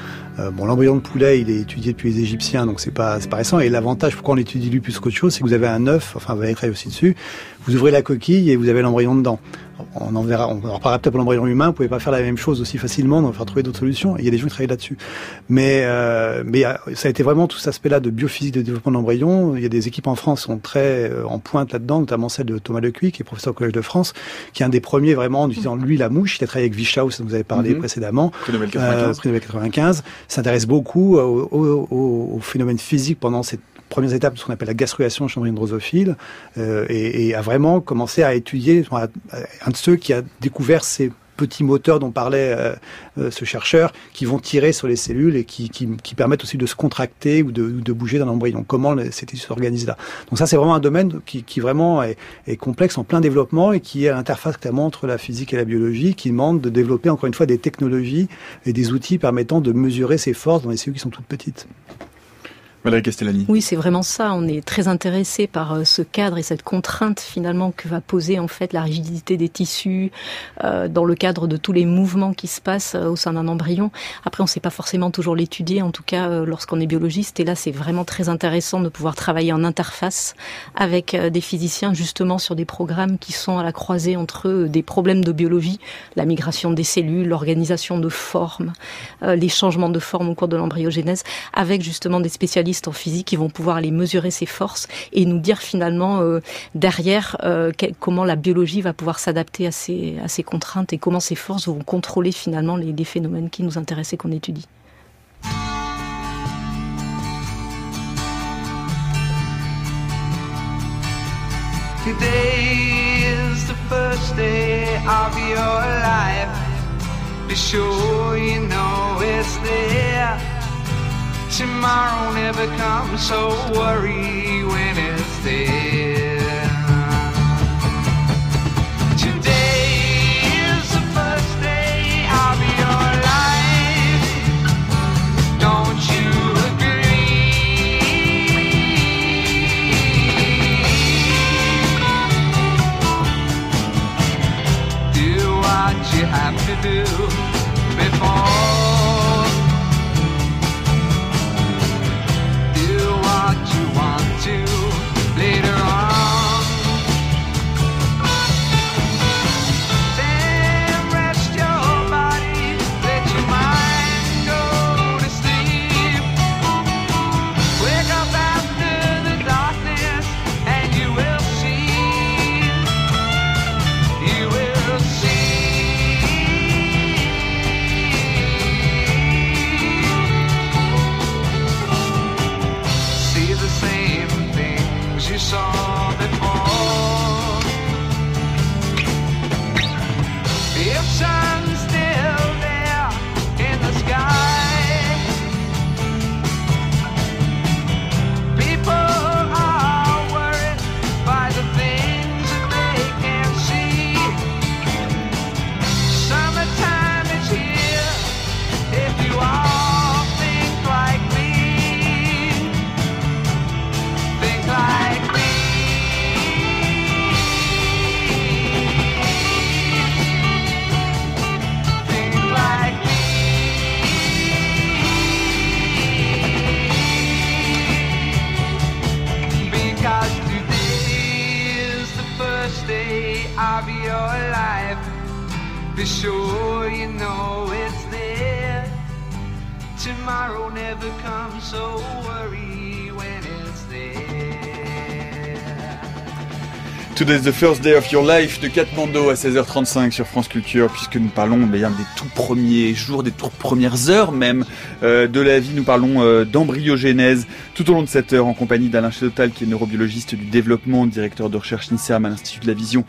bon, l'embryon de poulet, il est étudié depuis les Égyptiens, donc c'est pas, pas récent. Et l'avantage, pourquoi on l'étudie lui plus qu'autre chose, c'est que vous avez un œuf, enfin, vous avez travaillé aussi dessus. Vous ouvrez la coquille et vous avez l'embryon dedans on en verra, on en reparlera peut-être pour l'embryon humain, vous pouvez pas faire la même chose aussi facilement, on va trouver d'autres solutions. Il y a des gens qui travaillent là-dessus. Mais, euh, mais ça a été vraiment tout cet aspect-là de biophysique de développement de l'embryon. Il y a des équipes en France qui sont très euh, en pointe là-dedans, notamment celle de Thomas Lecuy, qui est professeur au Collège de France, qui est un des premiers vraiment en utilisant lui la mouche. Il a travaillé avec Vichaus, dont vous avez parlé mhm. précédemment. Prix Nobel 95. prix Nobel 95. S'intéresse beaucoup au, au, au phénomène physique pendant cette premières étapes de ce qu'on appelle la gastruation chez l'embryon drosophile euh, et, et, a vraiment commencé à étudier, un de ceux qui a découvert ces petits moteurs dont parlait euh, euh, ce chercheur, qui vont tirer sur les cellules et qui, permettent aussi de se contracter ou de, bouger dans l'embryon. Comment ces tissus s'organisent là? Donc ça, c'est vraiment un domaine qui, vraiment est, est, complexe, en plein développement et qui est à l'interface clairement entre la physique et la biologie, qui demande de développer encore une fois des technologies et des outils permettant de mesurer ces forces dans les cellules qui sont toutes petites. Castellani. Oui, c'est vraiment ça. On est très intéressé par euh, ce cadre et cette contrainte finalement que va poser en fait la rigidité des tissus euh, dans le cadre de tous les mouvements qui se passent euh, au sein d'un embryon. Après, on ne sait pas forcément toujours l'étudier, en tout cas lorsqu'on est biologiste. Et là, c'est vraiment très intéressant de pouvoir travailler en interface avec des physiciens justement sur des programmes qui sont à la croisée entre des problèmes de biologie, la migration des cellules, l'organisation de formes, les changements de forme au cours de l'embryogénèse, avec justement des spécialistes en physique qui vont pouvoir aller mesurer ses forces et nous dire finalement euh, derrière euh, comment la biologie va pouvoir s'adapter à ces, ces contraintes et comment ces forces vont contrôler finalement les, phénomènes qui nous intéressent et qu'on étudie. Tomorrow never comes, so worry when it's there. Today is the first day of your life. Don't you agree? Do what you have to do Today's the first day of your life de Katmando à 16h35 sur France Culture, puisque nous parlons bien des tout premiers jours, des toutes premières heures même euh, de la vie. Nous parlons euh, d'embryogénèse tout au long de cette heure en compagnie d'Alain Chedotal, qui est neurobiologiste du développement, directeur de recherche NISERM à l'Institut de la Vision,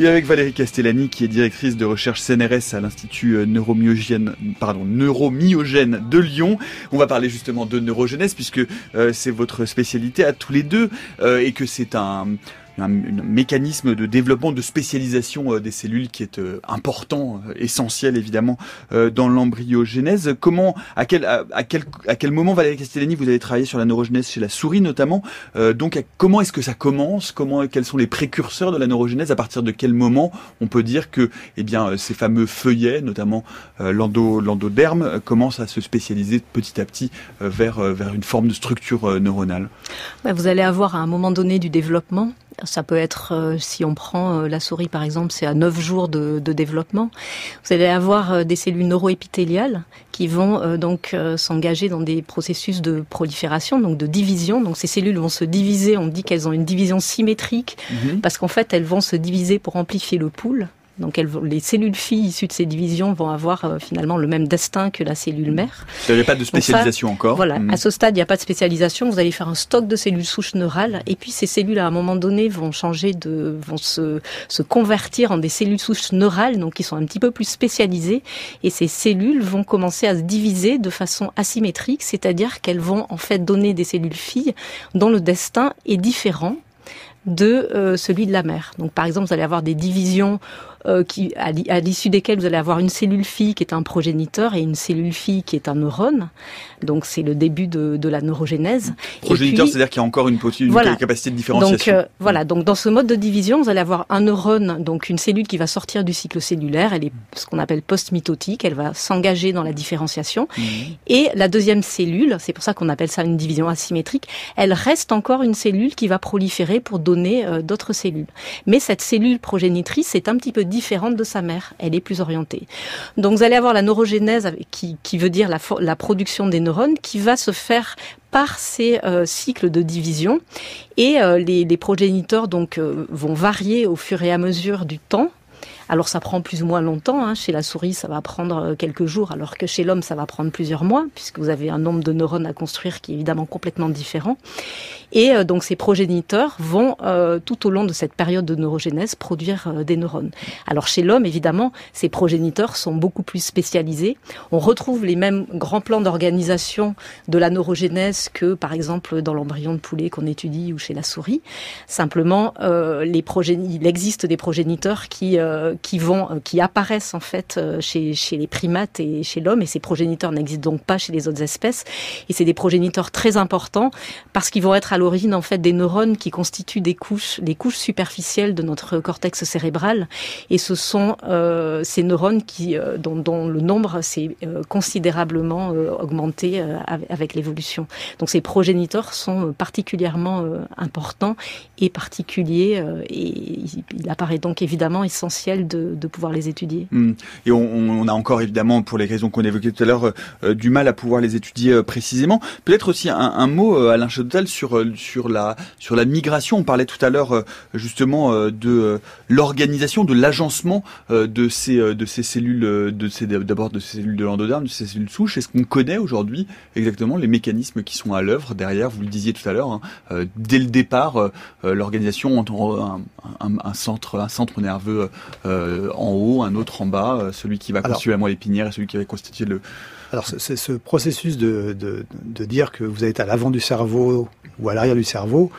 et avec Valérie Castellani, qui est directrice de recherche CNRS à l'Institut euh, neuromyogène, pardon, neuromyogène de Lyon. On va parler justement de neurogénèse, puisque c'est votre spécialité à tous les deux, et que c'est un un, mécanisme de développement, de spécialisation des cellules qui est important, essentiel évidemment dans l'embryogenèse. Comment, à quel, à, quel, à quel moment Valérie Castellani, vous avez travaillé sur la neurogenèse chez la souris notamment. donc comment est-ce que ça commence? Comment, quels sont les précurseurs de la neurogenèse? À partir de quel moment on peut dire que, eh bien, ces fameux feuillets, notamment l'endoderme, commencent à se spécialiser petit à petit vers vers une forme de structure neuronale? Vous allez avoir à un moment donné du développement ça peut être, euh, si on prend euh, la souris par exemple, c'est à 9 jours de, de, développement. Vous allez avoir euh, des cellules neuroépithéliales qui vont donc s'engager dans des processus de prolifération, donc de division. Donc ces cellules vont se diviser, on dit qu'elles ont une division symétrique, mhm. parce qu'en fait elles vont se diviser pour amplifier le pool. Donc elles, les cellules filles issues de ces divisions vont avoir euh, finalement le même destin que la cellule mère. Il n'y a pas de spécialisation encore. Voilà, hmm. à ce stade, il n'y a pas de spécialisation. Vous allez faire un stock de cellules souches neurales, et puis ces cellules, à un moment donné, vont changer de, vont se, se convertir en des cellules souches neurales, donc qui sont un petit peu plus spécialisées, et ces cellules vont commencer à se diviser de façon asymétrique, c'est-à-dire qu'elles vont en fait donner des cellules filles dont le destin est différent de euh, celui de la mère. Donc par exemple, vous allez avoir des divisions euh, qui, à l'issue desquelles vous allez avoir une cellule fille qui est un progéniteur et une cellule fille qui est un neurone. Donc c'est le début de, de, la neurogénèse. Progéniteur, c'est-à-dire qu'il y a encore une, une capacité de différenciation. Donc euh, voilà, donc dans ce mode de division, vous allez avoir un neurone, donc une cellule qui va sortir du cycle cellulaire, elle est ce qu'on appelle post-mitotique, elle va s'engager dans la différenciation. Mmh. Et la deuxième cellule, c'est pour ça qu'on appelle ça une division asymétrique, elle reste encore une cellule qui va proliférer pour donner euh, d'autres cellules. Mais cette cellule progénitrice est un petit peu différente de sa mère. Elle est plus orientée. Donc vous allez avoir la neurogénèse qui, veut dire la, production des neurones qui va se faire par ces euh, cycles de division et euh, les, les, progéniteurs donc euh, vont varier au fur et à mesure du temps alors ça prend plus ou moins longtemps. Hein. Chez la souris, ça va prendre euh, quelques jours, alors que chez l'homme, ça va prendre plusieurs mois, puisque vous avez un nombre de neurones à construire qui est évidemment complètement différent. Et euh, donc ces progéniteurs vont, euh, tout au long de cette période de neurogénèse, produire des neurones. Alors chez l'homme, évidemment, ces progéniteurs sont beaucoup plus spécialisés. On retrouve les mêmes grands plans d'organisation de la neurogénèse que, par exemple, dans l'embryon de poulet qu'on étudie ou chez la souris. Simplement, les il existe des progéniteurs qui qui vont, euh, qui apparaissent en fait euh, chez, chez les primates et chez l'homme, et ces progéniteurs n'existent donc pas chez les autres espèces. Et c'est des progéniteurs très importants parce qu'ils vont être à l'origine en fait des neurones qui constituent des couches, les couches superficielles de notre cortex cérébral. Et ce sont euh, ces neurones qui, dont, dont, le nombre s'est considérablement augmenté avec l'évolution. Donc ces progéniteurs sont particulièrement importants et particuliers, et il apparaît donc évidemment essentiel de, pouvoir les étudier. Hmm. Et on, a encore évidemment, pour les raisons qu'on évoquait tout à l'heure, euh, du mal à pouvoir les étudier euh, précisément. Peut-être aussi un, mot, euh, Alain Chadotal, sur sur la sur la migration. On parlait tout à l'heure justement de l'organisation, de l'agencement de ces de ces cellules, d'abord de ces cellules de l'endoderme, de ces cellules souches. Est-ce qu'on connaît aujourd'hui exactement les mécanismes qui sont à l'œuvre derrière? Vous le disiez tout à l'heure. Hein, dès le départ, l'organisation entre un, centre un centre nerveux euh, en haut, un autre en bas, euh, celui qui va constituer la moelle épinière et celui qui va constituer le... Alors c'est ce processus de, de, de, dire que vous êtes à l'avant du cerveau ou à l'arrière du cerveau,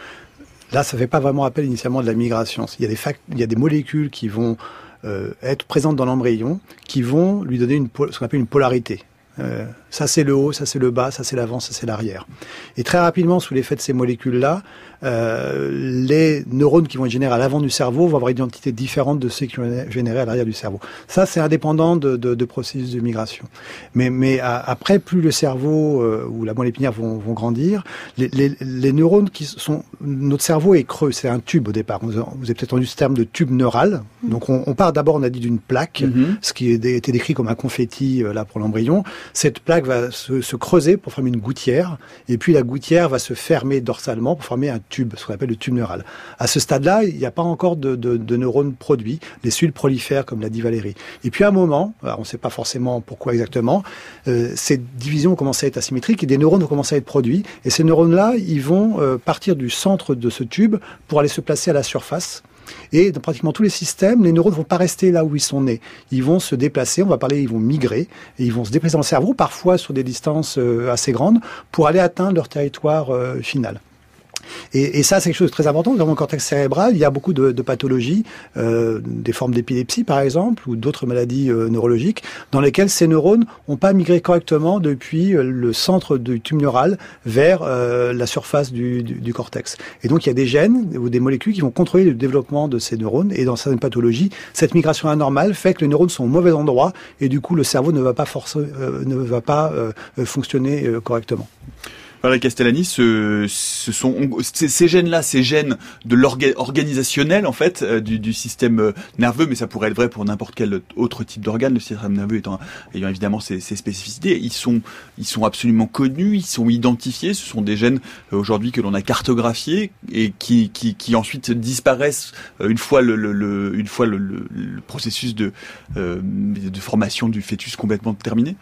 là ça fait pas vraiment appel initialement de la migration. Il y a des, il y a des molécules qui vont euh, être présentes dans l'embryon, qui vont lui donner une, ce qu'on appelle une polarité. Euh, ça c'est le haut, ça c'est le bas, ça c'est l'avant, ça c'est l'arrière. Et très rapidement, sous l'effet de ces molécules-là, euh, les neurones qui vont être générés à l'avant du cerveau vont avoir une identité différente de ceux qui vont être générés à l'arrière du cerveau. Ça, c'est indépendant de, de, de, processus de migration. Mais, mais après, plus le cerveau euh, ou la moelle épinière vont, vont grandir, les, les, les, neurones qui sont... Notre cerveau est creux, c'est un tube au départ. Vous, avez peut-être entendu ce terme de tube neural. Donc on, on part d'abord, on a dit, d'une plaque, mm-hmm. ce qui a été décrit comme un confetti euh, là pour l'embryon. Cette plaque va se, se creuser pour former une gouttière, et puis la gouttière va se fermer dorsalement pour former un tube, ce qu'on appelle le tube neural. À ce stade-là, il n'y a pas encore de, neurones produits. Les cellules prolifèrent, comme l'a dit Valérie. Et puis à un moment, on ne sait pas forcément pourquoi exactement, euh, ces divisions vont commencer à être asymétriques et des neurones vont commencer à être produits. Et ces neurones-là, ils vont euh, partir du centre de ce tube pour aller se placer à la surface. Et dans pratiquement tous les systèmes, les neurones ne vont pas rester là où ils sont nés. Ils vont se déplacer, on va parler, ils vont migrer, et ils vont se déplacer dans le cerveau, parfois sur des distances euh, assez grandes, pour aller atteindre leur territoire euh, final. Et, ça, c'est quelque chose de très important. Dans le cortex cérébral, il y a beaucoup de, pathologies, euh, des formes d'épilepsie par exemple, ou d'autres maladies euh, neurologiques, dans lesquelles ces neurones n'ont pas migré correctement depuis euh, le centre du tube neural vers la surface du, du, du, cortex. Et donc, il y a des gènes ou des molécules qui vont contrôler le développement de ces neurones. Et dans certaines pathologies, cette migration anormale fait que les neurones sont au mauvais endroit et du coup, le cerveau ne va pas forcer, ne va pas fonctionner correctement. Valérie Castellani, ce, ce sont ces, gènes-là, ces gènes de l'organisationnel en fait euh, du, du, système euh, nerveux, mais ça pourrait être vrai pour n'importe quel autre type d'organe. Le système nerveux étant ayant évidemment ses, ses, spécificités, ils sont ils sont absolument connus, ils sont identifiés. Ce sont des gènes euh, aujourd'hui que l'on a cartographiés et qui, qui, qui ensuite disparaissent une fois le, le, le une fois le, le processus de de formation du fœtus complètement terminé.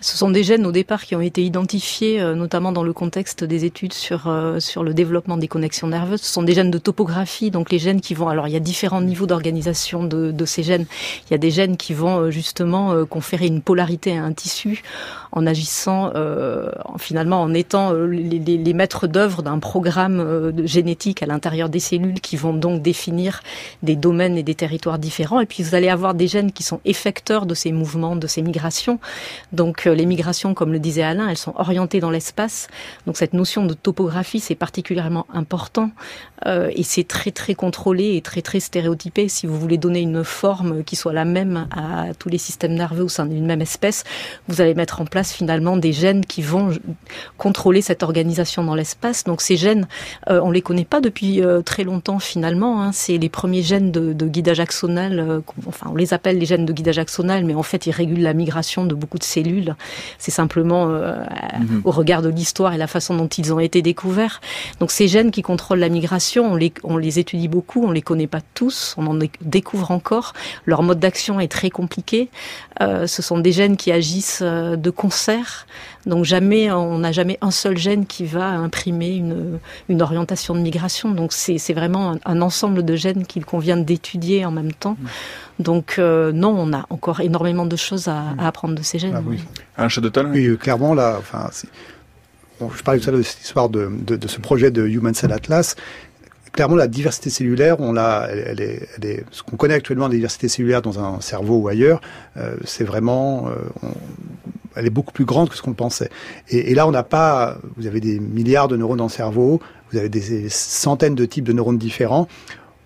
Ce sont des gènes au départ qui ont été identifiés, euh, notamment dans le contexte des études sur euh, sur le développement des connexions nerveuses. Ce sont des gènes de topographie, donc les gènes qui vont. Alors il y a différents niveaux d'organisation de, ces gènes. Il y a des gènes qui vont euh, justement conférer une polarité à un tissu en agissant finalement en étant les, les, les maîtres d'œuvre d'un programme génétique à l'intérieur des cellules qui vont donc définir des domaines et des territoires différents. Et puis vous allez avoir des gènes qui sont effecteurs de ces mouvements, de ces migrations. Donc les migrations, comme le disait Alain, elles sont orientées dans l'espace. Donc cette notion de topographie, c'est particulièrement important euh, et c'est très très contrôlé et très très stéréotypé. Si vous voulez donner une forme qui soit la même à tous les systèmes nerveux au sein d'une même espèce, vous allez mettre en place finalement des gènes qui vont contrôler cette organisation dans l'espace. Donc ces gènes, euh, on les connaît pas depuis euh, très longtemps finalement. Hein. C'est les premiers gènes de, guidage axonal. Euh, enfin, on les appelle les gènes de guidage axonal, mais en fait, ils régulent la migration de beaucoup de cellules c'est simplement euh, mmh. au regard de l'histoire et la façon dont ils ont été découverts. Donc ces gènes qui contrôlent la migration, on les, on les étudie beaucoup, on les connaît pas tous, on en découvre encore. Leur mode d'action est très compliqué. Euh, ce sont des gènes qui agissent euh, de concert. Donc jamais, on n'a jamais un seul gène qui va imprimer une, une orientation de migration. Donc c'est vraiment un, un, ensemble de gènes qu'il convient d'étudier en même temps. Donc euh, non, on a encore énormément de choses à, à apprendre de ces gènes. Ah, oui. Un chat de tonne Oui, euh, clairement là. Enfin, bon, je parlais tout à l'heure de cette histoire de, de, de, ce projet de Human Cell Atlas. Clairement, la diversité cellulaire, on l'a, elle, elle, est, elle est, ce qu'on connaît actuellement, la diversité cellulaire dans un cerveau ou ailleurs, euh, c'est vraiment, euh, on, elle est beaucoup plus grande que ce qu'on pensait. Et, là, on n'a pas, vous avez des milliards de neurones dans le cerveau, vous avez des centaines de types de neurones différents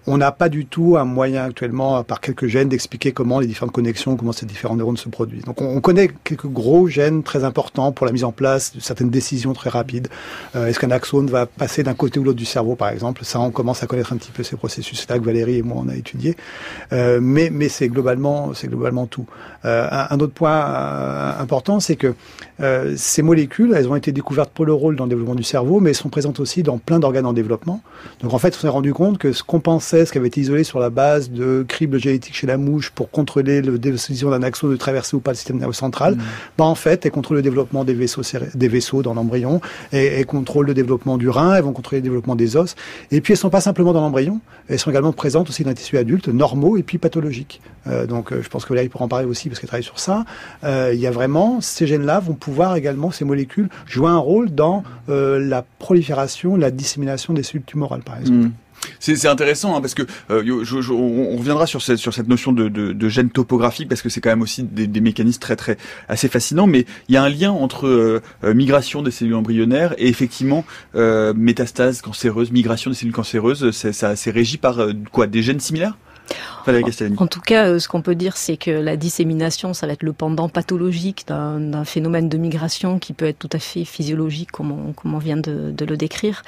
on n'a pas du tout un moyen actuellement, par quelques gènes, d'expliquer comment les différentes connexions, comment ces différents neurones se produisent. Donc on, on, connaît quelques gros gènes très importants pour la mise en place de certaines décisions très rapides. Euh, Est-ce qu'un axone va passer d'un côté ou l'autre du cerveau, par exemple? Ça, on commence à connaître un petit peu ces processus. C'est là que Valérie et moi on a étudié. Euh, mais mais c'est globalement globalement tout. Euh, un, un, autre point important, c'est que ces molécules, elles ont été découvertes pour le rôle dans le développement du cerveau, mais elles sont présentes aussi dans plein d'organes en développement. Donc en fait, on s'est rendu compte que ce qu'on pensait ce qui avait été isolé sur la base de cribles génétiques chez la mouche pour contrôler le décision d'un axone de traverser ou pas le système nerveux central, mmh. bah en fait, elles contrôlent le développement des vaisseaux, des vaisseaux dans l'embryon, et elles contrôlent le développement du rein, elles vont contrôler le développement des os, et puis elles sont pas simplement dans l'embryon, elles sont également présentes aussi dans les tissus adultes, normaux et puis pathologiques. Euh, donc euh, je pense que Valérie pourra en parler aussi parce qu'elle travaille sur ça. Euh, il y a vraiment, ces gènes-là vont pouvoir également, ces molécules, jouer un rôle dans euh, la prolifération, la dissémination des cellules tumorales, par exemple. Mmh. C'est intéressant hein, parce que euh, je, je, on reviendra sur cette, sur cette notion de, de, de gène topographique parce que c'est quand même aussi des, des, mécanismes très très assez fascinants. Mais il y a un lien entre euh, migration des cellules embryonnaires et effectivement euh, métastase cancéreuse, migration des cellules cancéreuses. Ça c'est régi par euh, quoi des gènes similaires? En tout cas, euh, ce qu'on peut dire, c'est que la dissémination, ça va être le pendant pathologique d'un phénomène de migration qui peut être tout à fait physiologique, comme on, vient de, le décrire.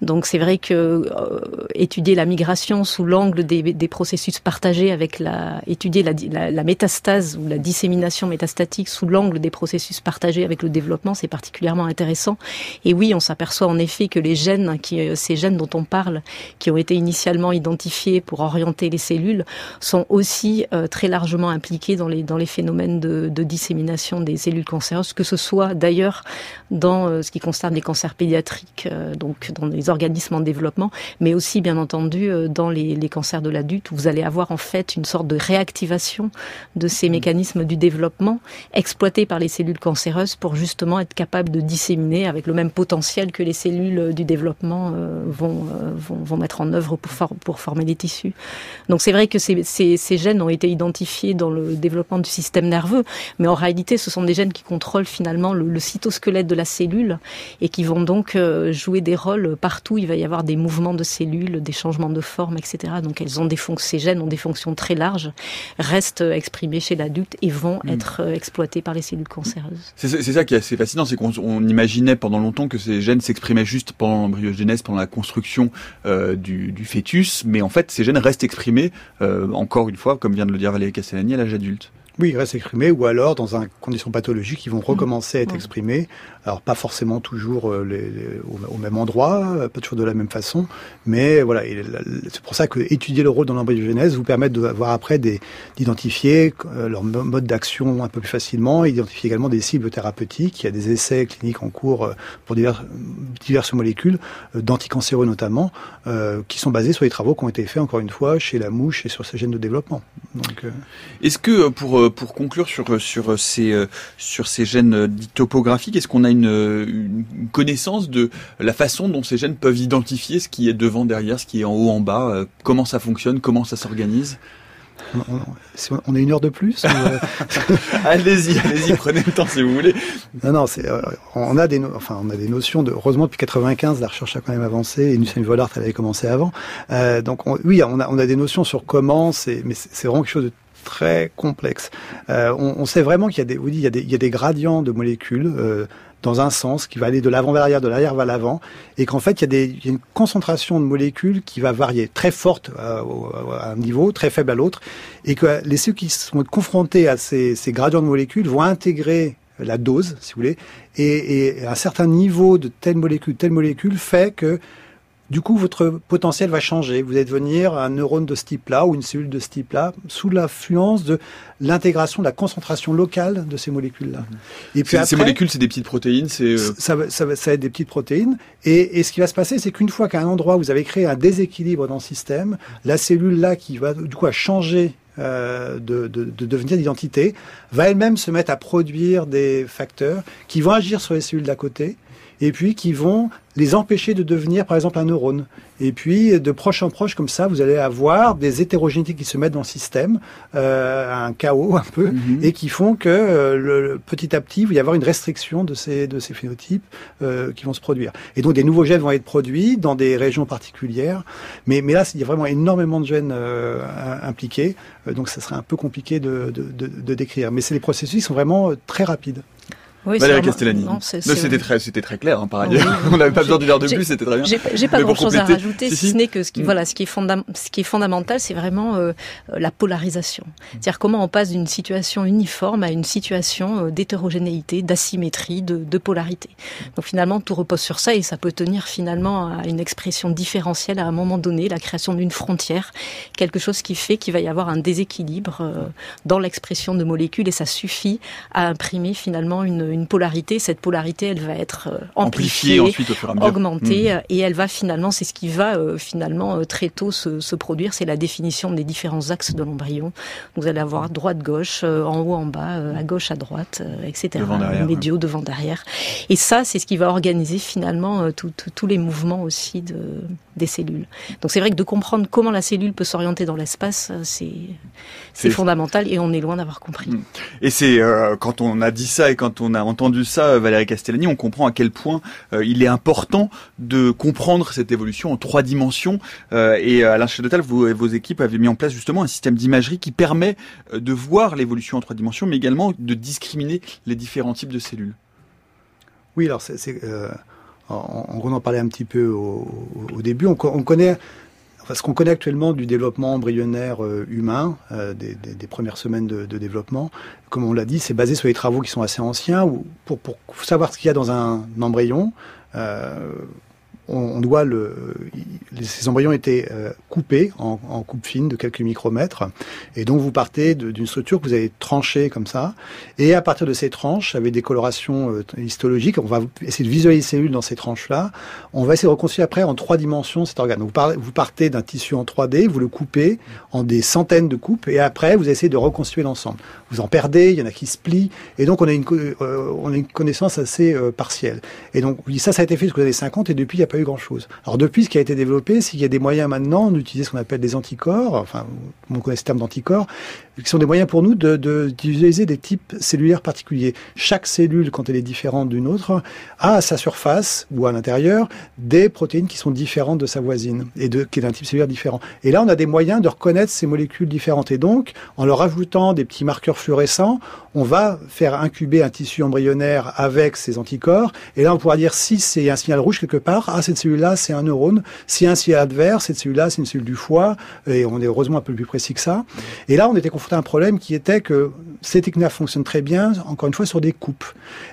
Donc c'est vrai que euh, étudier la migration sous l'angle des, processus partagés avec la étudier la, métastase ou la dissémination métastatique sous l'angle des processus partagés avec le développement, c'est particulièrement intéressant. Et oui, on s'aperçoit en effet que les gènes, euh, ces gènes dont on parle, qui ont été initialement identifiés pour orienter les cellules, sont aussi très largement impliqués dans les, dans les phénomènes de, de dissémination des cellules cancéreuses, que ce soit d'ailleurs dans ce qui concerne les cancers pédiatriques, donc dans les organismes en développement, mais aussi bien entendu dans les, les cancers de l'adulte, où vous allez avoir en fait une sorte de réactivation de ces mmh. mécanismes du développement exploités par les cellules cancéreuses pour justement être capable de disséminer avec le même potentiel que les cellules du développement euh, vont, euh, vont, vont, mettre en œuvre pour, pour former des tissus. Donc c'est vrai que ces, ces, ces, gènes ont été identifiés dans le développement du système nerveux, mais en réalité ce sont des gènes qui contrôlent finalement le, le cytosquelette de la cellule et qui vont donc euh, jouer des rôles partout. Il va y avoir des mouvements de cellules, des changements de forme, etc. Donc elles ont des ces gènes ont des fonctions très larges, restent exprimés chez l'adulte et vont mm. être exploités par les cellules cancéreuses. C'est ça qui est assez fascinant, c'est qu'on imaginait pendant longtemps que ces gènes s'exprimaient juste pendant l'embryogenèse, pendant la construction euh, du, du, fœtus, mais en fait ces gènes restent exprimés, euh, encore une fois, comme vient de le dire Valérie Castellani, à l'âge adulte. Oui, ils restent exprimés, ou alors, dans une condition pathologique, ils vont recommencer à être exprimés. Alors, pas forcément toujours euh, au, même endroit, euh, pas toujours de la même façon, mais voilà, c'est pour ça que étudier le rôle dans l'embryogenèse vous permet d'avoir après d'identifier euh, leur mode d'action un peu plus facilement, identifier également des cibles thérapeutiques. Il y a des essais cliniques en cours pour diverses, molécules, d'anticancéreux notamment, qui sont basés sur les travaux qui ont été faits, encore une fois, chez la mouche et sur ces gènes de développement. Est-ce que pour pour conclure sur sur ces sur ces gènes dits topographiques, est-ce qu'on a une, une, connaissance de la façon dont ces gènes peuvent identifier ce qui est devant, derrière, ce qui est en haut, en bas, euh, comment ça fonctionne, comment ça s'organise on a une heure de plus Allez-y, allez-y, prenez le temps si vous voulez. Non, non, c'est, on a des, enfin, on a des notions de. Heureusement, depuis 95, la recherche a quand même avancé. Et Lucien Vollard, elle avait commencé avant. Euh, donc, oui, on a, on a des notions sur comment. C'est, mais c'est vraiment quelque chose de très complexe. Euh, on, on, sait vraiment qu'il y a des, oui, il y a des, il y a des gradients de molécules euh, dans un sens qui va aller de l'avant vers l'arrière, de l'arrière vers l'avant, et qu'en fait il y, a y, a une concentration de molécules qui va varier, très forte euh, à un niveau, très faible à l'autre, et que les ceux qui sont confrontés à ces, ces gradients de molécules vont intégrer la dose, si vous voulez, et, et un certain niveau de telle molécule, telle molécule fait que du coup, votre potentiel va changer. Vous allez devenir un neurone de ce type-là ou une cellule de ce type-là sous l'influence de l'intégration, de la concentration locale de ces molécules-là. Mhm. Et puis ces molécules, c'est des petites protéines. C'est euh, ça, va, ça, ça va être des petites protéines. Et, et ce qui va se passer, c'est qu'une fois qu'à un endroit vous avez créé un déséquilibre dans le système, la cellule là qui va du coup à changer euh, de, de, de, devenir d'identité, va elle-même se mettre à produire des facteurs qui vont agir sur les cellules d'à côté et puis qui vont les empêcher de devenir, par exemple, un neurone. Et puis, de proche en proche, comme ça, vous allez avoir des hétérogénéités qui se mettent dans le système, euh, un chaos un peu, mhm. et qui font que euh, le, petit à petit, il va y avoir une restriction de ces, de ces phénotypes euh, qui vont se produire. Et donc, des nouveaux gènes vont être produits dans des régions particulières. Mais, mais là, il y a vraiment énormément de gènes impliqués, donc ça serait un peu compliqué de, de, de, de décrire. Mais c'est des processus qui sont vraiment très rapides. Oui, Valérie Castellani. C'était très, c'était très clair, hein, par ailleurs. On n'avait pas besoin d'une heure de plus, c'était très bien. J'ai pas grand chose à rajouter, si, ce n'est que ce qui, mm. voilà, ce qui est, ce qui est fondamental, c'est vraiment euh, la polarisation. C'est-à-dire comment on passe d'une situation uniforme à une situation euh, d'hétérogénéité, d'asymétrie, de, de, polarité. Donc finalement, tout repose sur ça et ça peut tenir finalement à une expression différentielle à un moment donné, la création d'une frontière, quelque chose qui fait qu'il va y avoir un déséquilibre euh, dans l'expression de molécules et ça suffit à imprimer finalement une une polarité. Cette polarité, elle va être euh, amplifiée, ensuite, au fur et à mesure. augmentée, mmh. et elle va finalement, c'est ce qui va euh, finalement très tôt se, se produire, c'est la définition des différents axes de l'embryon. Vous allez avoir droite-gauche, en haut, en bas, à gauche, à droite, etc. Devant, derrière, médio, devant, derrière. Et ça, c'est ce qui va organiser finalement tous les mouvements aussi de, des cellules. Donc c'est vrai que de comprendre comment la cellule peut s'orienter dans l'espace, c'est fondamental et on est loin d'avoir compris. Mmh. Et c'est quand on a dit ça et quand on a entendu ça, Valérie Castellani, on comprend à quel point euh, il est important de comprendre cette évolution en trois dimensions. Euh, et à l'instant de vous et vos équipes avaient mis en place justement un système d'imagerie qui permet euh, de voir l'évolution en trois dimensions, mais également de discriminer les différents types de cellules. Oui, alors c'est, on, en parlait un petit peu au, début. On connaît Ce qu'on connaît actuellement du développement embryonnaire euh, humain, euh, des, des, des, premières semaines de, de développement, comme on l'a dit, c'est basé sur des travaux qui sont assez anciens. Où pour, pour savoir ce qu'il y a dans un embryon, euh, on, doit le, ces embryons étaient euh, coupés en, en, coupe fine de quelques micromètres, et donc vous partez d'une structure que vous avez tranchée comme ça, et à partir de ces tranches, avec des colorations euh, histologiques, on va essayer de visualiser les cellules dans ces tranches-là, on va essayer de reconstruire après en trois dimensions cet organe. vous, vous partez d'un tissu en 3D, vous le coupez en des centaines de coupes, et après vous essayez de reconstruire l'ensemble. Vous en perdez, il y en a qui se plient, et donc on a une, euh, connaissance assez partielle. Et donc ça, ça a été fait jusqu'aux années 50, et depuis, il n'y a pas eu grand-chose. Alors depuis, ce qui a été développé, c'est qu'il y a des moyens maintenant d'utiliser ce qu'on appelle des anticorps, enfin, on connaît ce terme d'anticorps, qui sont des moyens pour nous d'utiliser de, des types cellulaires particuliers. Chaque cellule, quand elle est différente d'une autre, a à sa surface ou à l'intérieur des protéines qui sont différentes de sa voisine et de, qui est d'un type cellulaire différent. Et là, on a des moyens de reconnaître ces molécules différentes. Et donc, en leur ajoutant des petits marqueurs fluorescents, on va faire incuber un tissu embryonnaire avec ces anticorps. Et là, on pourra dire si c'est un signal rouge quelque part, ah, cette cellule-là, c'est un neurone. Si un signal adverse, cette cellule-là, c'est une cellule du foie. Et on est heureusement un peu plus précis que ça. Et là, on était à un problème qui était que ces techniques fonctionnent très bien, encore une fois, sur des coupes.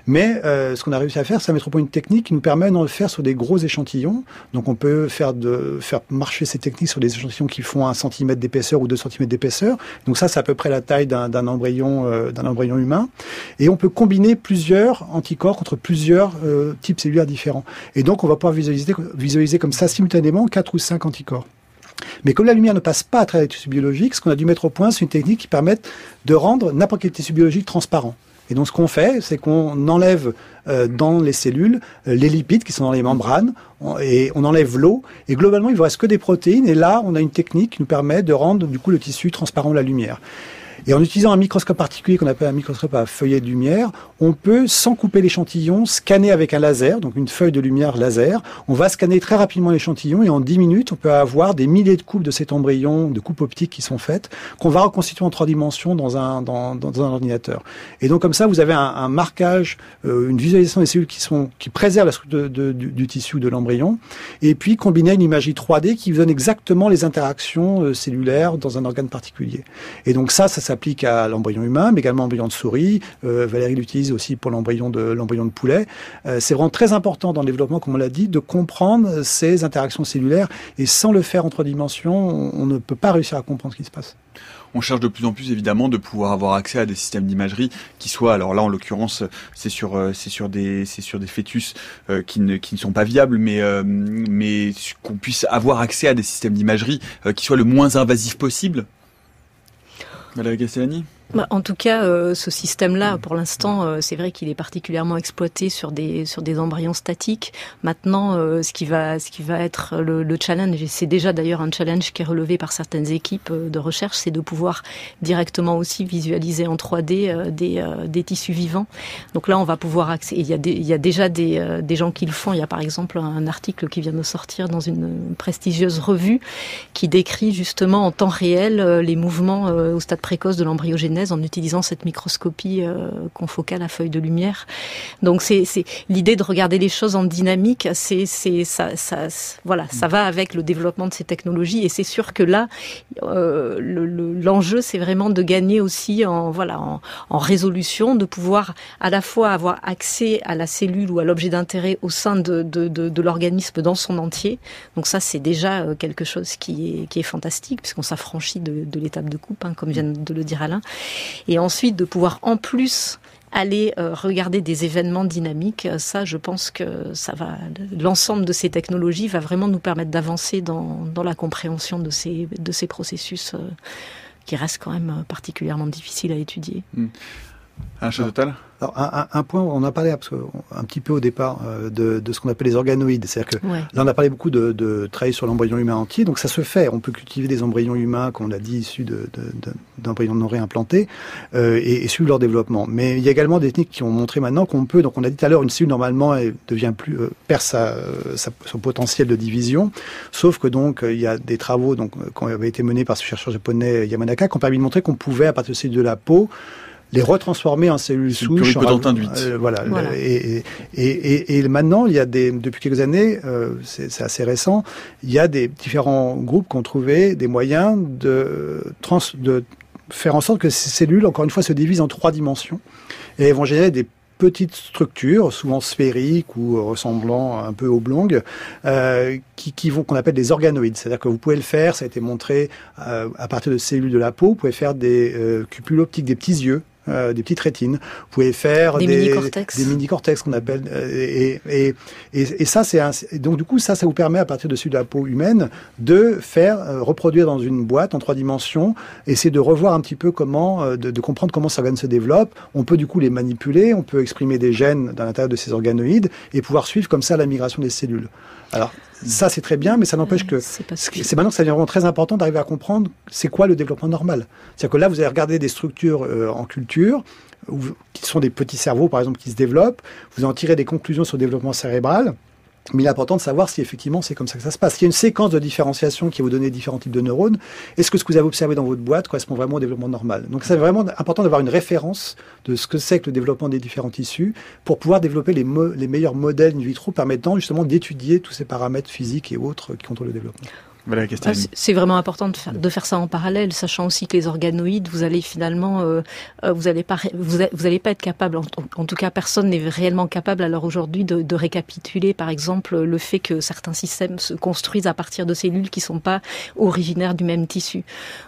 Mais euh, ce qu'on a réussi à faire, c'est à mettre au point une technique qui nous permet de le faire sur des gros échantillons. Donc on peut faire, de, faire marcher ces techniques sur des échantillons qui font un centimètre d'épaisseur ou deux centimètres d'épaisseur. Donc ça, c'est à peu près la taille d'un embryon, euh, d'un embryon humain. Et on peut combiner plusieurs anticorps contre plusieurs euh, types cellulaires différents. Et donc on va pouvoir visualiser, visualiser comme ça simultanément quatre ou cinq anticorps. Mais comme la lumière ne passe pas à travers les tissus biologiques, ce qu'on a dû mettre au point, c'est une technique qui permet de rendre n'importe quel tissu biologique transparent. Et donc ce qu'on fait, c'est qu'on enlève euh, dans les cellules euh, les lipides qui sont dans les membranes et on enlève l'eau et globalement il ne reste que des protéines et là on a une technique qui nous permet de rendre du coup le tissu transparent de la lumière. Et en utilisant un microscope particulier qu'on appelle un microscope à feuillet de lumière, on peut, sans couper l'échantillon, scanner avec un laser, donc une feuille de lumière laser. On va scanner très rapidement l'échantillon et en 10 minutes, on peut avoir des milliers de coupes de cet embryon, de coupes optiques qui sont faites, qu'on va reconstituer en trois dimensions dans un, dans, un ordinateur. Et donc comme ça, vous avez un, marquage, euh, une visualisation des cellules qui, sont, qui préservent la structure du, du, tissu de l'embryon, et puis combiner une imagerie 3D qui vous donne exactement les interactions euh, cellulaires dans un organe particulier. Et donc ça, ça s'applique à l'embryon humain, mais également l'embryon de souris. Euh, Valérie l'utilise aussi pour l'embryon de l'embryon de poulet. Euh, c'est vraiment très important dans le développement, comme on l'a dit, de comprendre ces interactions cellulaires. Et sans le faire en trois dimensions, on, ne peut pas réussir à comprendre ce qui se passe on cherche de plus en plus évidemment de pouvoir avoir accès à des systèmes d'imagerie qui soient alors là en l'occurrence c'est sur euh, c'est sur des c'est sur des fœtus qui ne qui ne sont pas viables mais mais qu'on puisse avoir accès à des systèmes d'imagerie qui soient le moins invasifs possible Castellani bah, en tout cas, euh, ce système-là, pour l'instant, euh, c'est vrai qu'il est particulièrement exploité sur des sur des embryons statiques. Maintenant, euh, ce qui va ce qui va être le, le challenge, et c'est déjà d'ailleurs un challenge qui est relevé par certaines équipes de recherche, c'est de pouvoir directement aussi visualiser en 3D des des tissus vivants. Donc là, on va pouvoir accéder. Il y a il y a déjà des des gens qui le font. Il y a par exemple un article qui vient de sortir dans une prestigieuse revue qui décrit justement en temps réel les mouvements au stade précoce de en utilisant cette microscopie euh, confocale à feuille de lumière. Donc c'est l'idée de regarder les choses en dynamique. C'est ça, voilà, ça va avec le développement de ces technologies et c'est sûr que là, euh, l'enjeu c'est vraiment de gagner aussi en voilà en, résolution, de pouvoir à la fois avoir accès à la cellule ou à l'objet d'intérêt au sein de, l'organisme dans son entier. Donc ça c'est déjà euh, quelque chose qui est, fantastique puisqu'on s'affranchit de, de l'étape de coupe, hein, comme vient de le dire Alain. Et ensuite, de pouvoir en plus aller euh, regarder des événements dynamiques, euh, ça, je pense que ça va. L'ensemble de ces technologies va vraiment nous permettre d'avancer dans, la compréhension de ces, de ces processus euh, qui restent quand même particulièrement difficiles à étudier. Mmh. Un total alors, un, un, point, on a parlé un petit peu au départ euh, de, de, ce qu'on appelle les organoïdes. C'est-à-dire que là, on a parlé beaucoup de, de travailler sur l'embryon humain entier. Donc, ça se fait. On peut cultiver des embryons humains, comme on l'a dit, issus d'embryons non réimplantés euh, et, et, suivre leur développement. Mais il y a également des techniques qui ont montré maintenant qu'on peut. Donc, on a dit tout à l'heure, une cellule normalement elle devient plus euh, perd sa, sa, son potentiel de division. Sauf que donc, il y a des travaux donc qui avaient été menés par ce chercheur japonais Yamanaka qui ont permis de montrer qu'on pouvait, à partir de cellules de la peau, les retransformer en cellules souches. Euh, voilà. Et, et, et, maintenant, il y a des, depuis quelques années, euh, c'est assez récent, il y a des différents groupes qui ont trouvé des moyens de, de faire en sorte que ces cellules, encore une fois, se divisent en trois dimensions et vont générer des petites structures, souvent sphériques ou ressemblant un peu oblongues, euh, qui, qui vont qu'on appelle des organoïdes. C'est-à-dire que vous pouvez le faire, ça a été montré euh, à partir de cellules de la peau. Vous pouvez faire des euh, cupules optiques, des petits yeux euh, des petites rétines. Vous pouvez faire des, mini-cortex, des mini-cortex qu'on appelle. Euh, et, et, et, et, ça, c'est donc du coup ça, ça vous permet à partir de celui de la peau humaine de faire euh, reproduire dans une boîte en trois dimensions. C'est de revoir un petit peu comment, de, de, comprendre comment ces organes se développent. On peut du coup les manipuler, on peut exprimer des gènes dans l'intérieur de ces organoïdes et pouvoir suivre comme ça la migration des cellules. Alors ça c'est très bien, mais ça n'empêche que c'est maintenant que ça devient vraiment très important d'arriver à comprendre c'est quoi le développement normal. C'est-à-dire que là vous allez regarder des structures euh, en culture qui sont des petits cerveaux par exemple qui se développent, vous en tirez des conclusions sur le développement cérébral. Mais il est important de savoir si effectivement c'est comme ça que ça se passe. Il y a une séquence de différenciation qui va vous donner différents types de neurones. Est-ce que ce que vous avez observé dans votre boîte correspond vraiment au développement normal? Donc c'est vraiment important d'avoir une référence de ce que c'est que le développement des différents tissus pour pouvoir développer les, les meilleurs modèles in vitro permettant justement d'étudier tous ces paramètres physiques et autres qui contrôlent le développement. Ah, c'est vraiment important de faire, de faire, ça en parallèle, sachant aussi que les organoïdes, vous allez finalement, euh, euh vous allez pas, vous, vous allez pas être capable, en, en tout cas, personne n'est réellement capable à l'heure aujourd'hui de, de, récapituler, par exemple, le fait que certains systèmes se construisent à partir de cellules qui sont pas originaires du même tissu.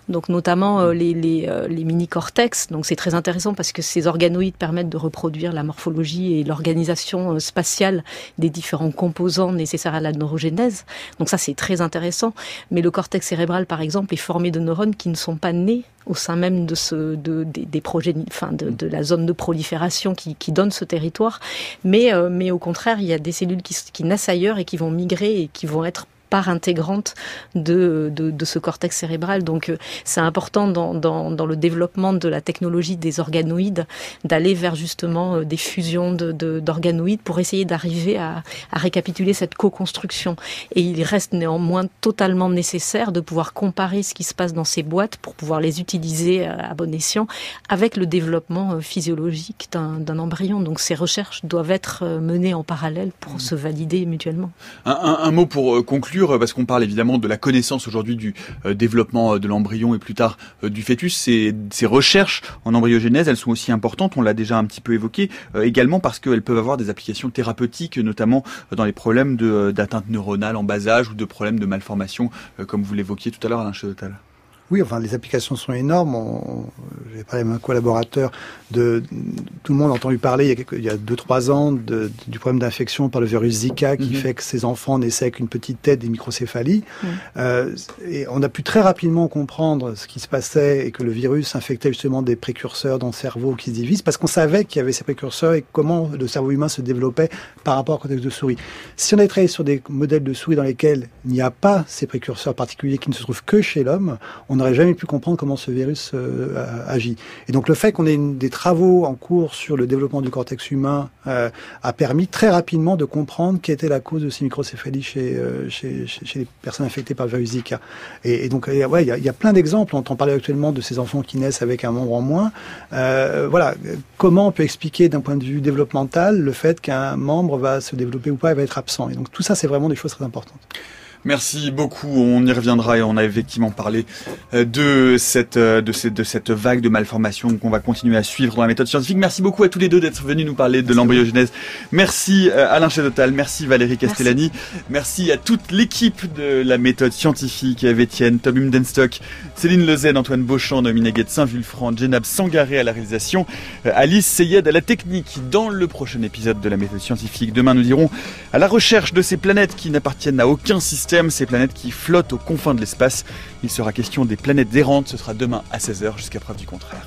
Donc, notamment euh, les, les, euh, les mini-cortex. Donc, c'est très intéressant parce que ces organoïdes permettent de reproduire la morphologie et l'organisation spatiale des différents composants nécessaires à la neurogénèse. Donc, ça, c'est très intéressant. Mais le cortex cérébral, par exemple, est formé de neurones qui ne sont pas nés au sein même de ce, de, des, des de, la zone de prolifération qui, donne ce territoire. Mais, euh, mais au contraire, il y a des cellules qui, qui naissent ailleurs et qui vont migrer et qui vont être part intégrante de, de, de ce cortex cérébral. Donc euh, c'est important dans, dans, dans, le développement de la technologie des organoïdes d'aller vers justement euh, des fusions d'organoïdes de, pour essayer d'arriver à, à récapituler cette co-construction. Et il reste néanmoins totalement nécessaire de pouvoir comparer ce qui se passe dans ces boîtes pour pouvoir les utiliser à bon escient avec le développement euh, physiologique d'un embryon. Donc ces recherches doivent être menées en parallèle pour mmh. se valider mutuellement. Un, un, un mot pour conclure euh, parce qu'on parle évidemment de la connaissance aujourd'hui du euh, développement euh, de l'embryon et plus tard du fœtus. Ces, ces, recherches en embryogénèse, elles sont aussi importantes, on l'a déjà un petit peu évoqué, également parce qu'elles peuvent avoir des applications thérapeutiques, notamment dans les problèmes d'atteinte neuronale en bas âge ou de problèmes de malformation, comme vous l'évoquiez tout à l'heure, Alain Chedotal. Oui, enfin, les applications sont énormes. J'ai parlé avec un collaborateur de tout le monde a entendu parler il y a, quelques, il y a deux trois ans de, du problème d'infection par le virus Zika qui mm -hmm. fait que ces enfants naissaient avec une petite tête, des microcéphalies. Mm. Euh, et on a pu très rapidement comprendre ce qui se passait et que le virus infectait justement des précurseurs dans le cerveau qui se divisent parce qu'on savait qu'il y avait ces précurseurs et comment le cerveau humain se développait par rapport au contexte de souris. Si on avait travaillé sur des modèles de souris dans lesquels il n'y a pas ces précurseurs particuliers qui ne se trouvent que chez l'homme, on n'aurait jamais pu comprendre comment ce virus euh, agit. Et donc le fait qu'on ait une, des travaux en cours sur le développement du cortex humain euh, a permis très rapidement de comprendre quelle était la cause de ces microcéphalies chez, euh, les personnes infectées par le virus Zika. Et, donc ouais, il y a, y a, plein d'exemples. On entend parler actuellement de ces enfants qui naissent avec un membre en moins. Voilà, comment on peut expliquer d'un point de vue développemental le fait qu'un membre va se développer ou pas et va être absent? Et donc tout ça, c'est vraiment des choses très importantes. Merci beaucoup. On y reviendra et on a effectivement parlé euh, de cette, euh, de cette, de cette vague de malformations qu'on va continuer à suivre dans la méthode scientifique. Merci beaucoup à tous les deux d'être venus nous parler de l'embryogenèse. Merci euh, Alain Chedotal, merci Valérie Castellani, merci, merci à toute l'équipe de la méthode scientifique, Eve Etienne, Tom Humdenstock, Céline Lezen, Antoine Beauchamp, Nominaguet de Saint-Vulfranc, Jenab Sangaré à la réalisation, Alice Seyed à la technique dans le prochain épisode de la méthode scientifique. Demain, nous irons à la recherche de ces planètes qui n'appartiennent à aucun ces planètes qui flottent aux confins de l'espace. Il sera question des planètes errantes, ce sera demain à 16h jusqu'à preuve du contraire.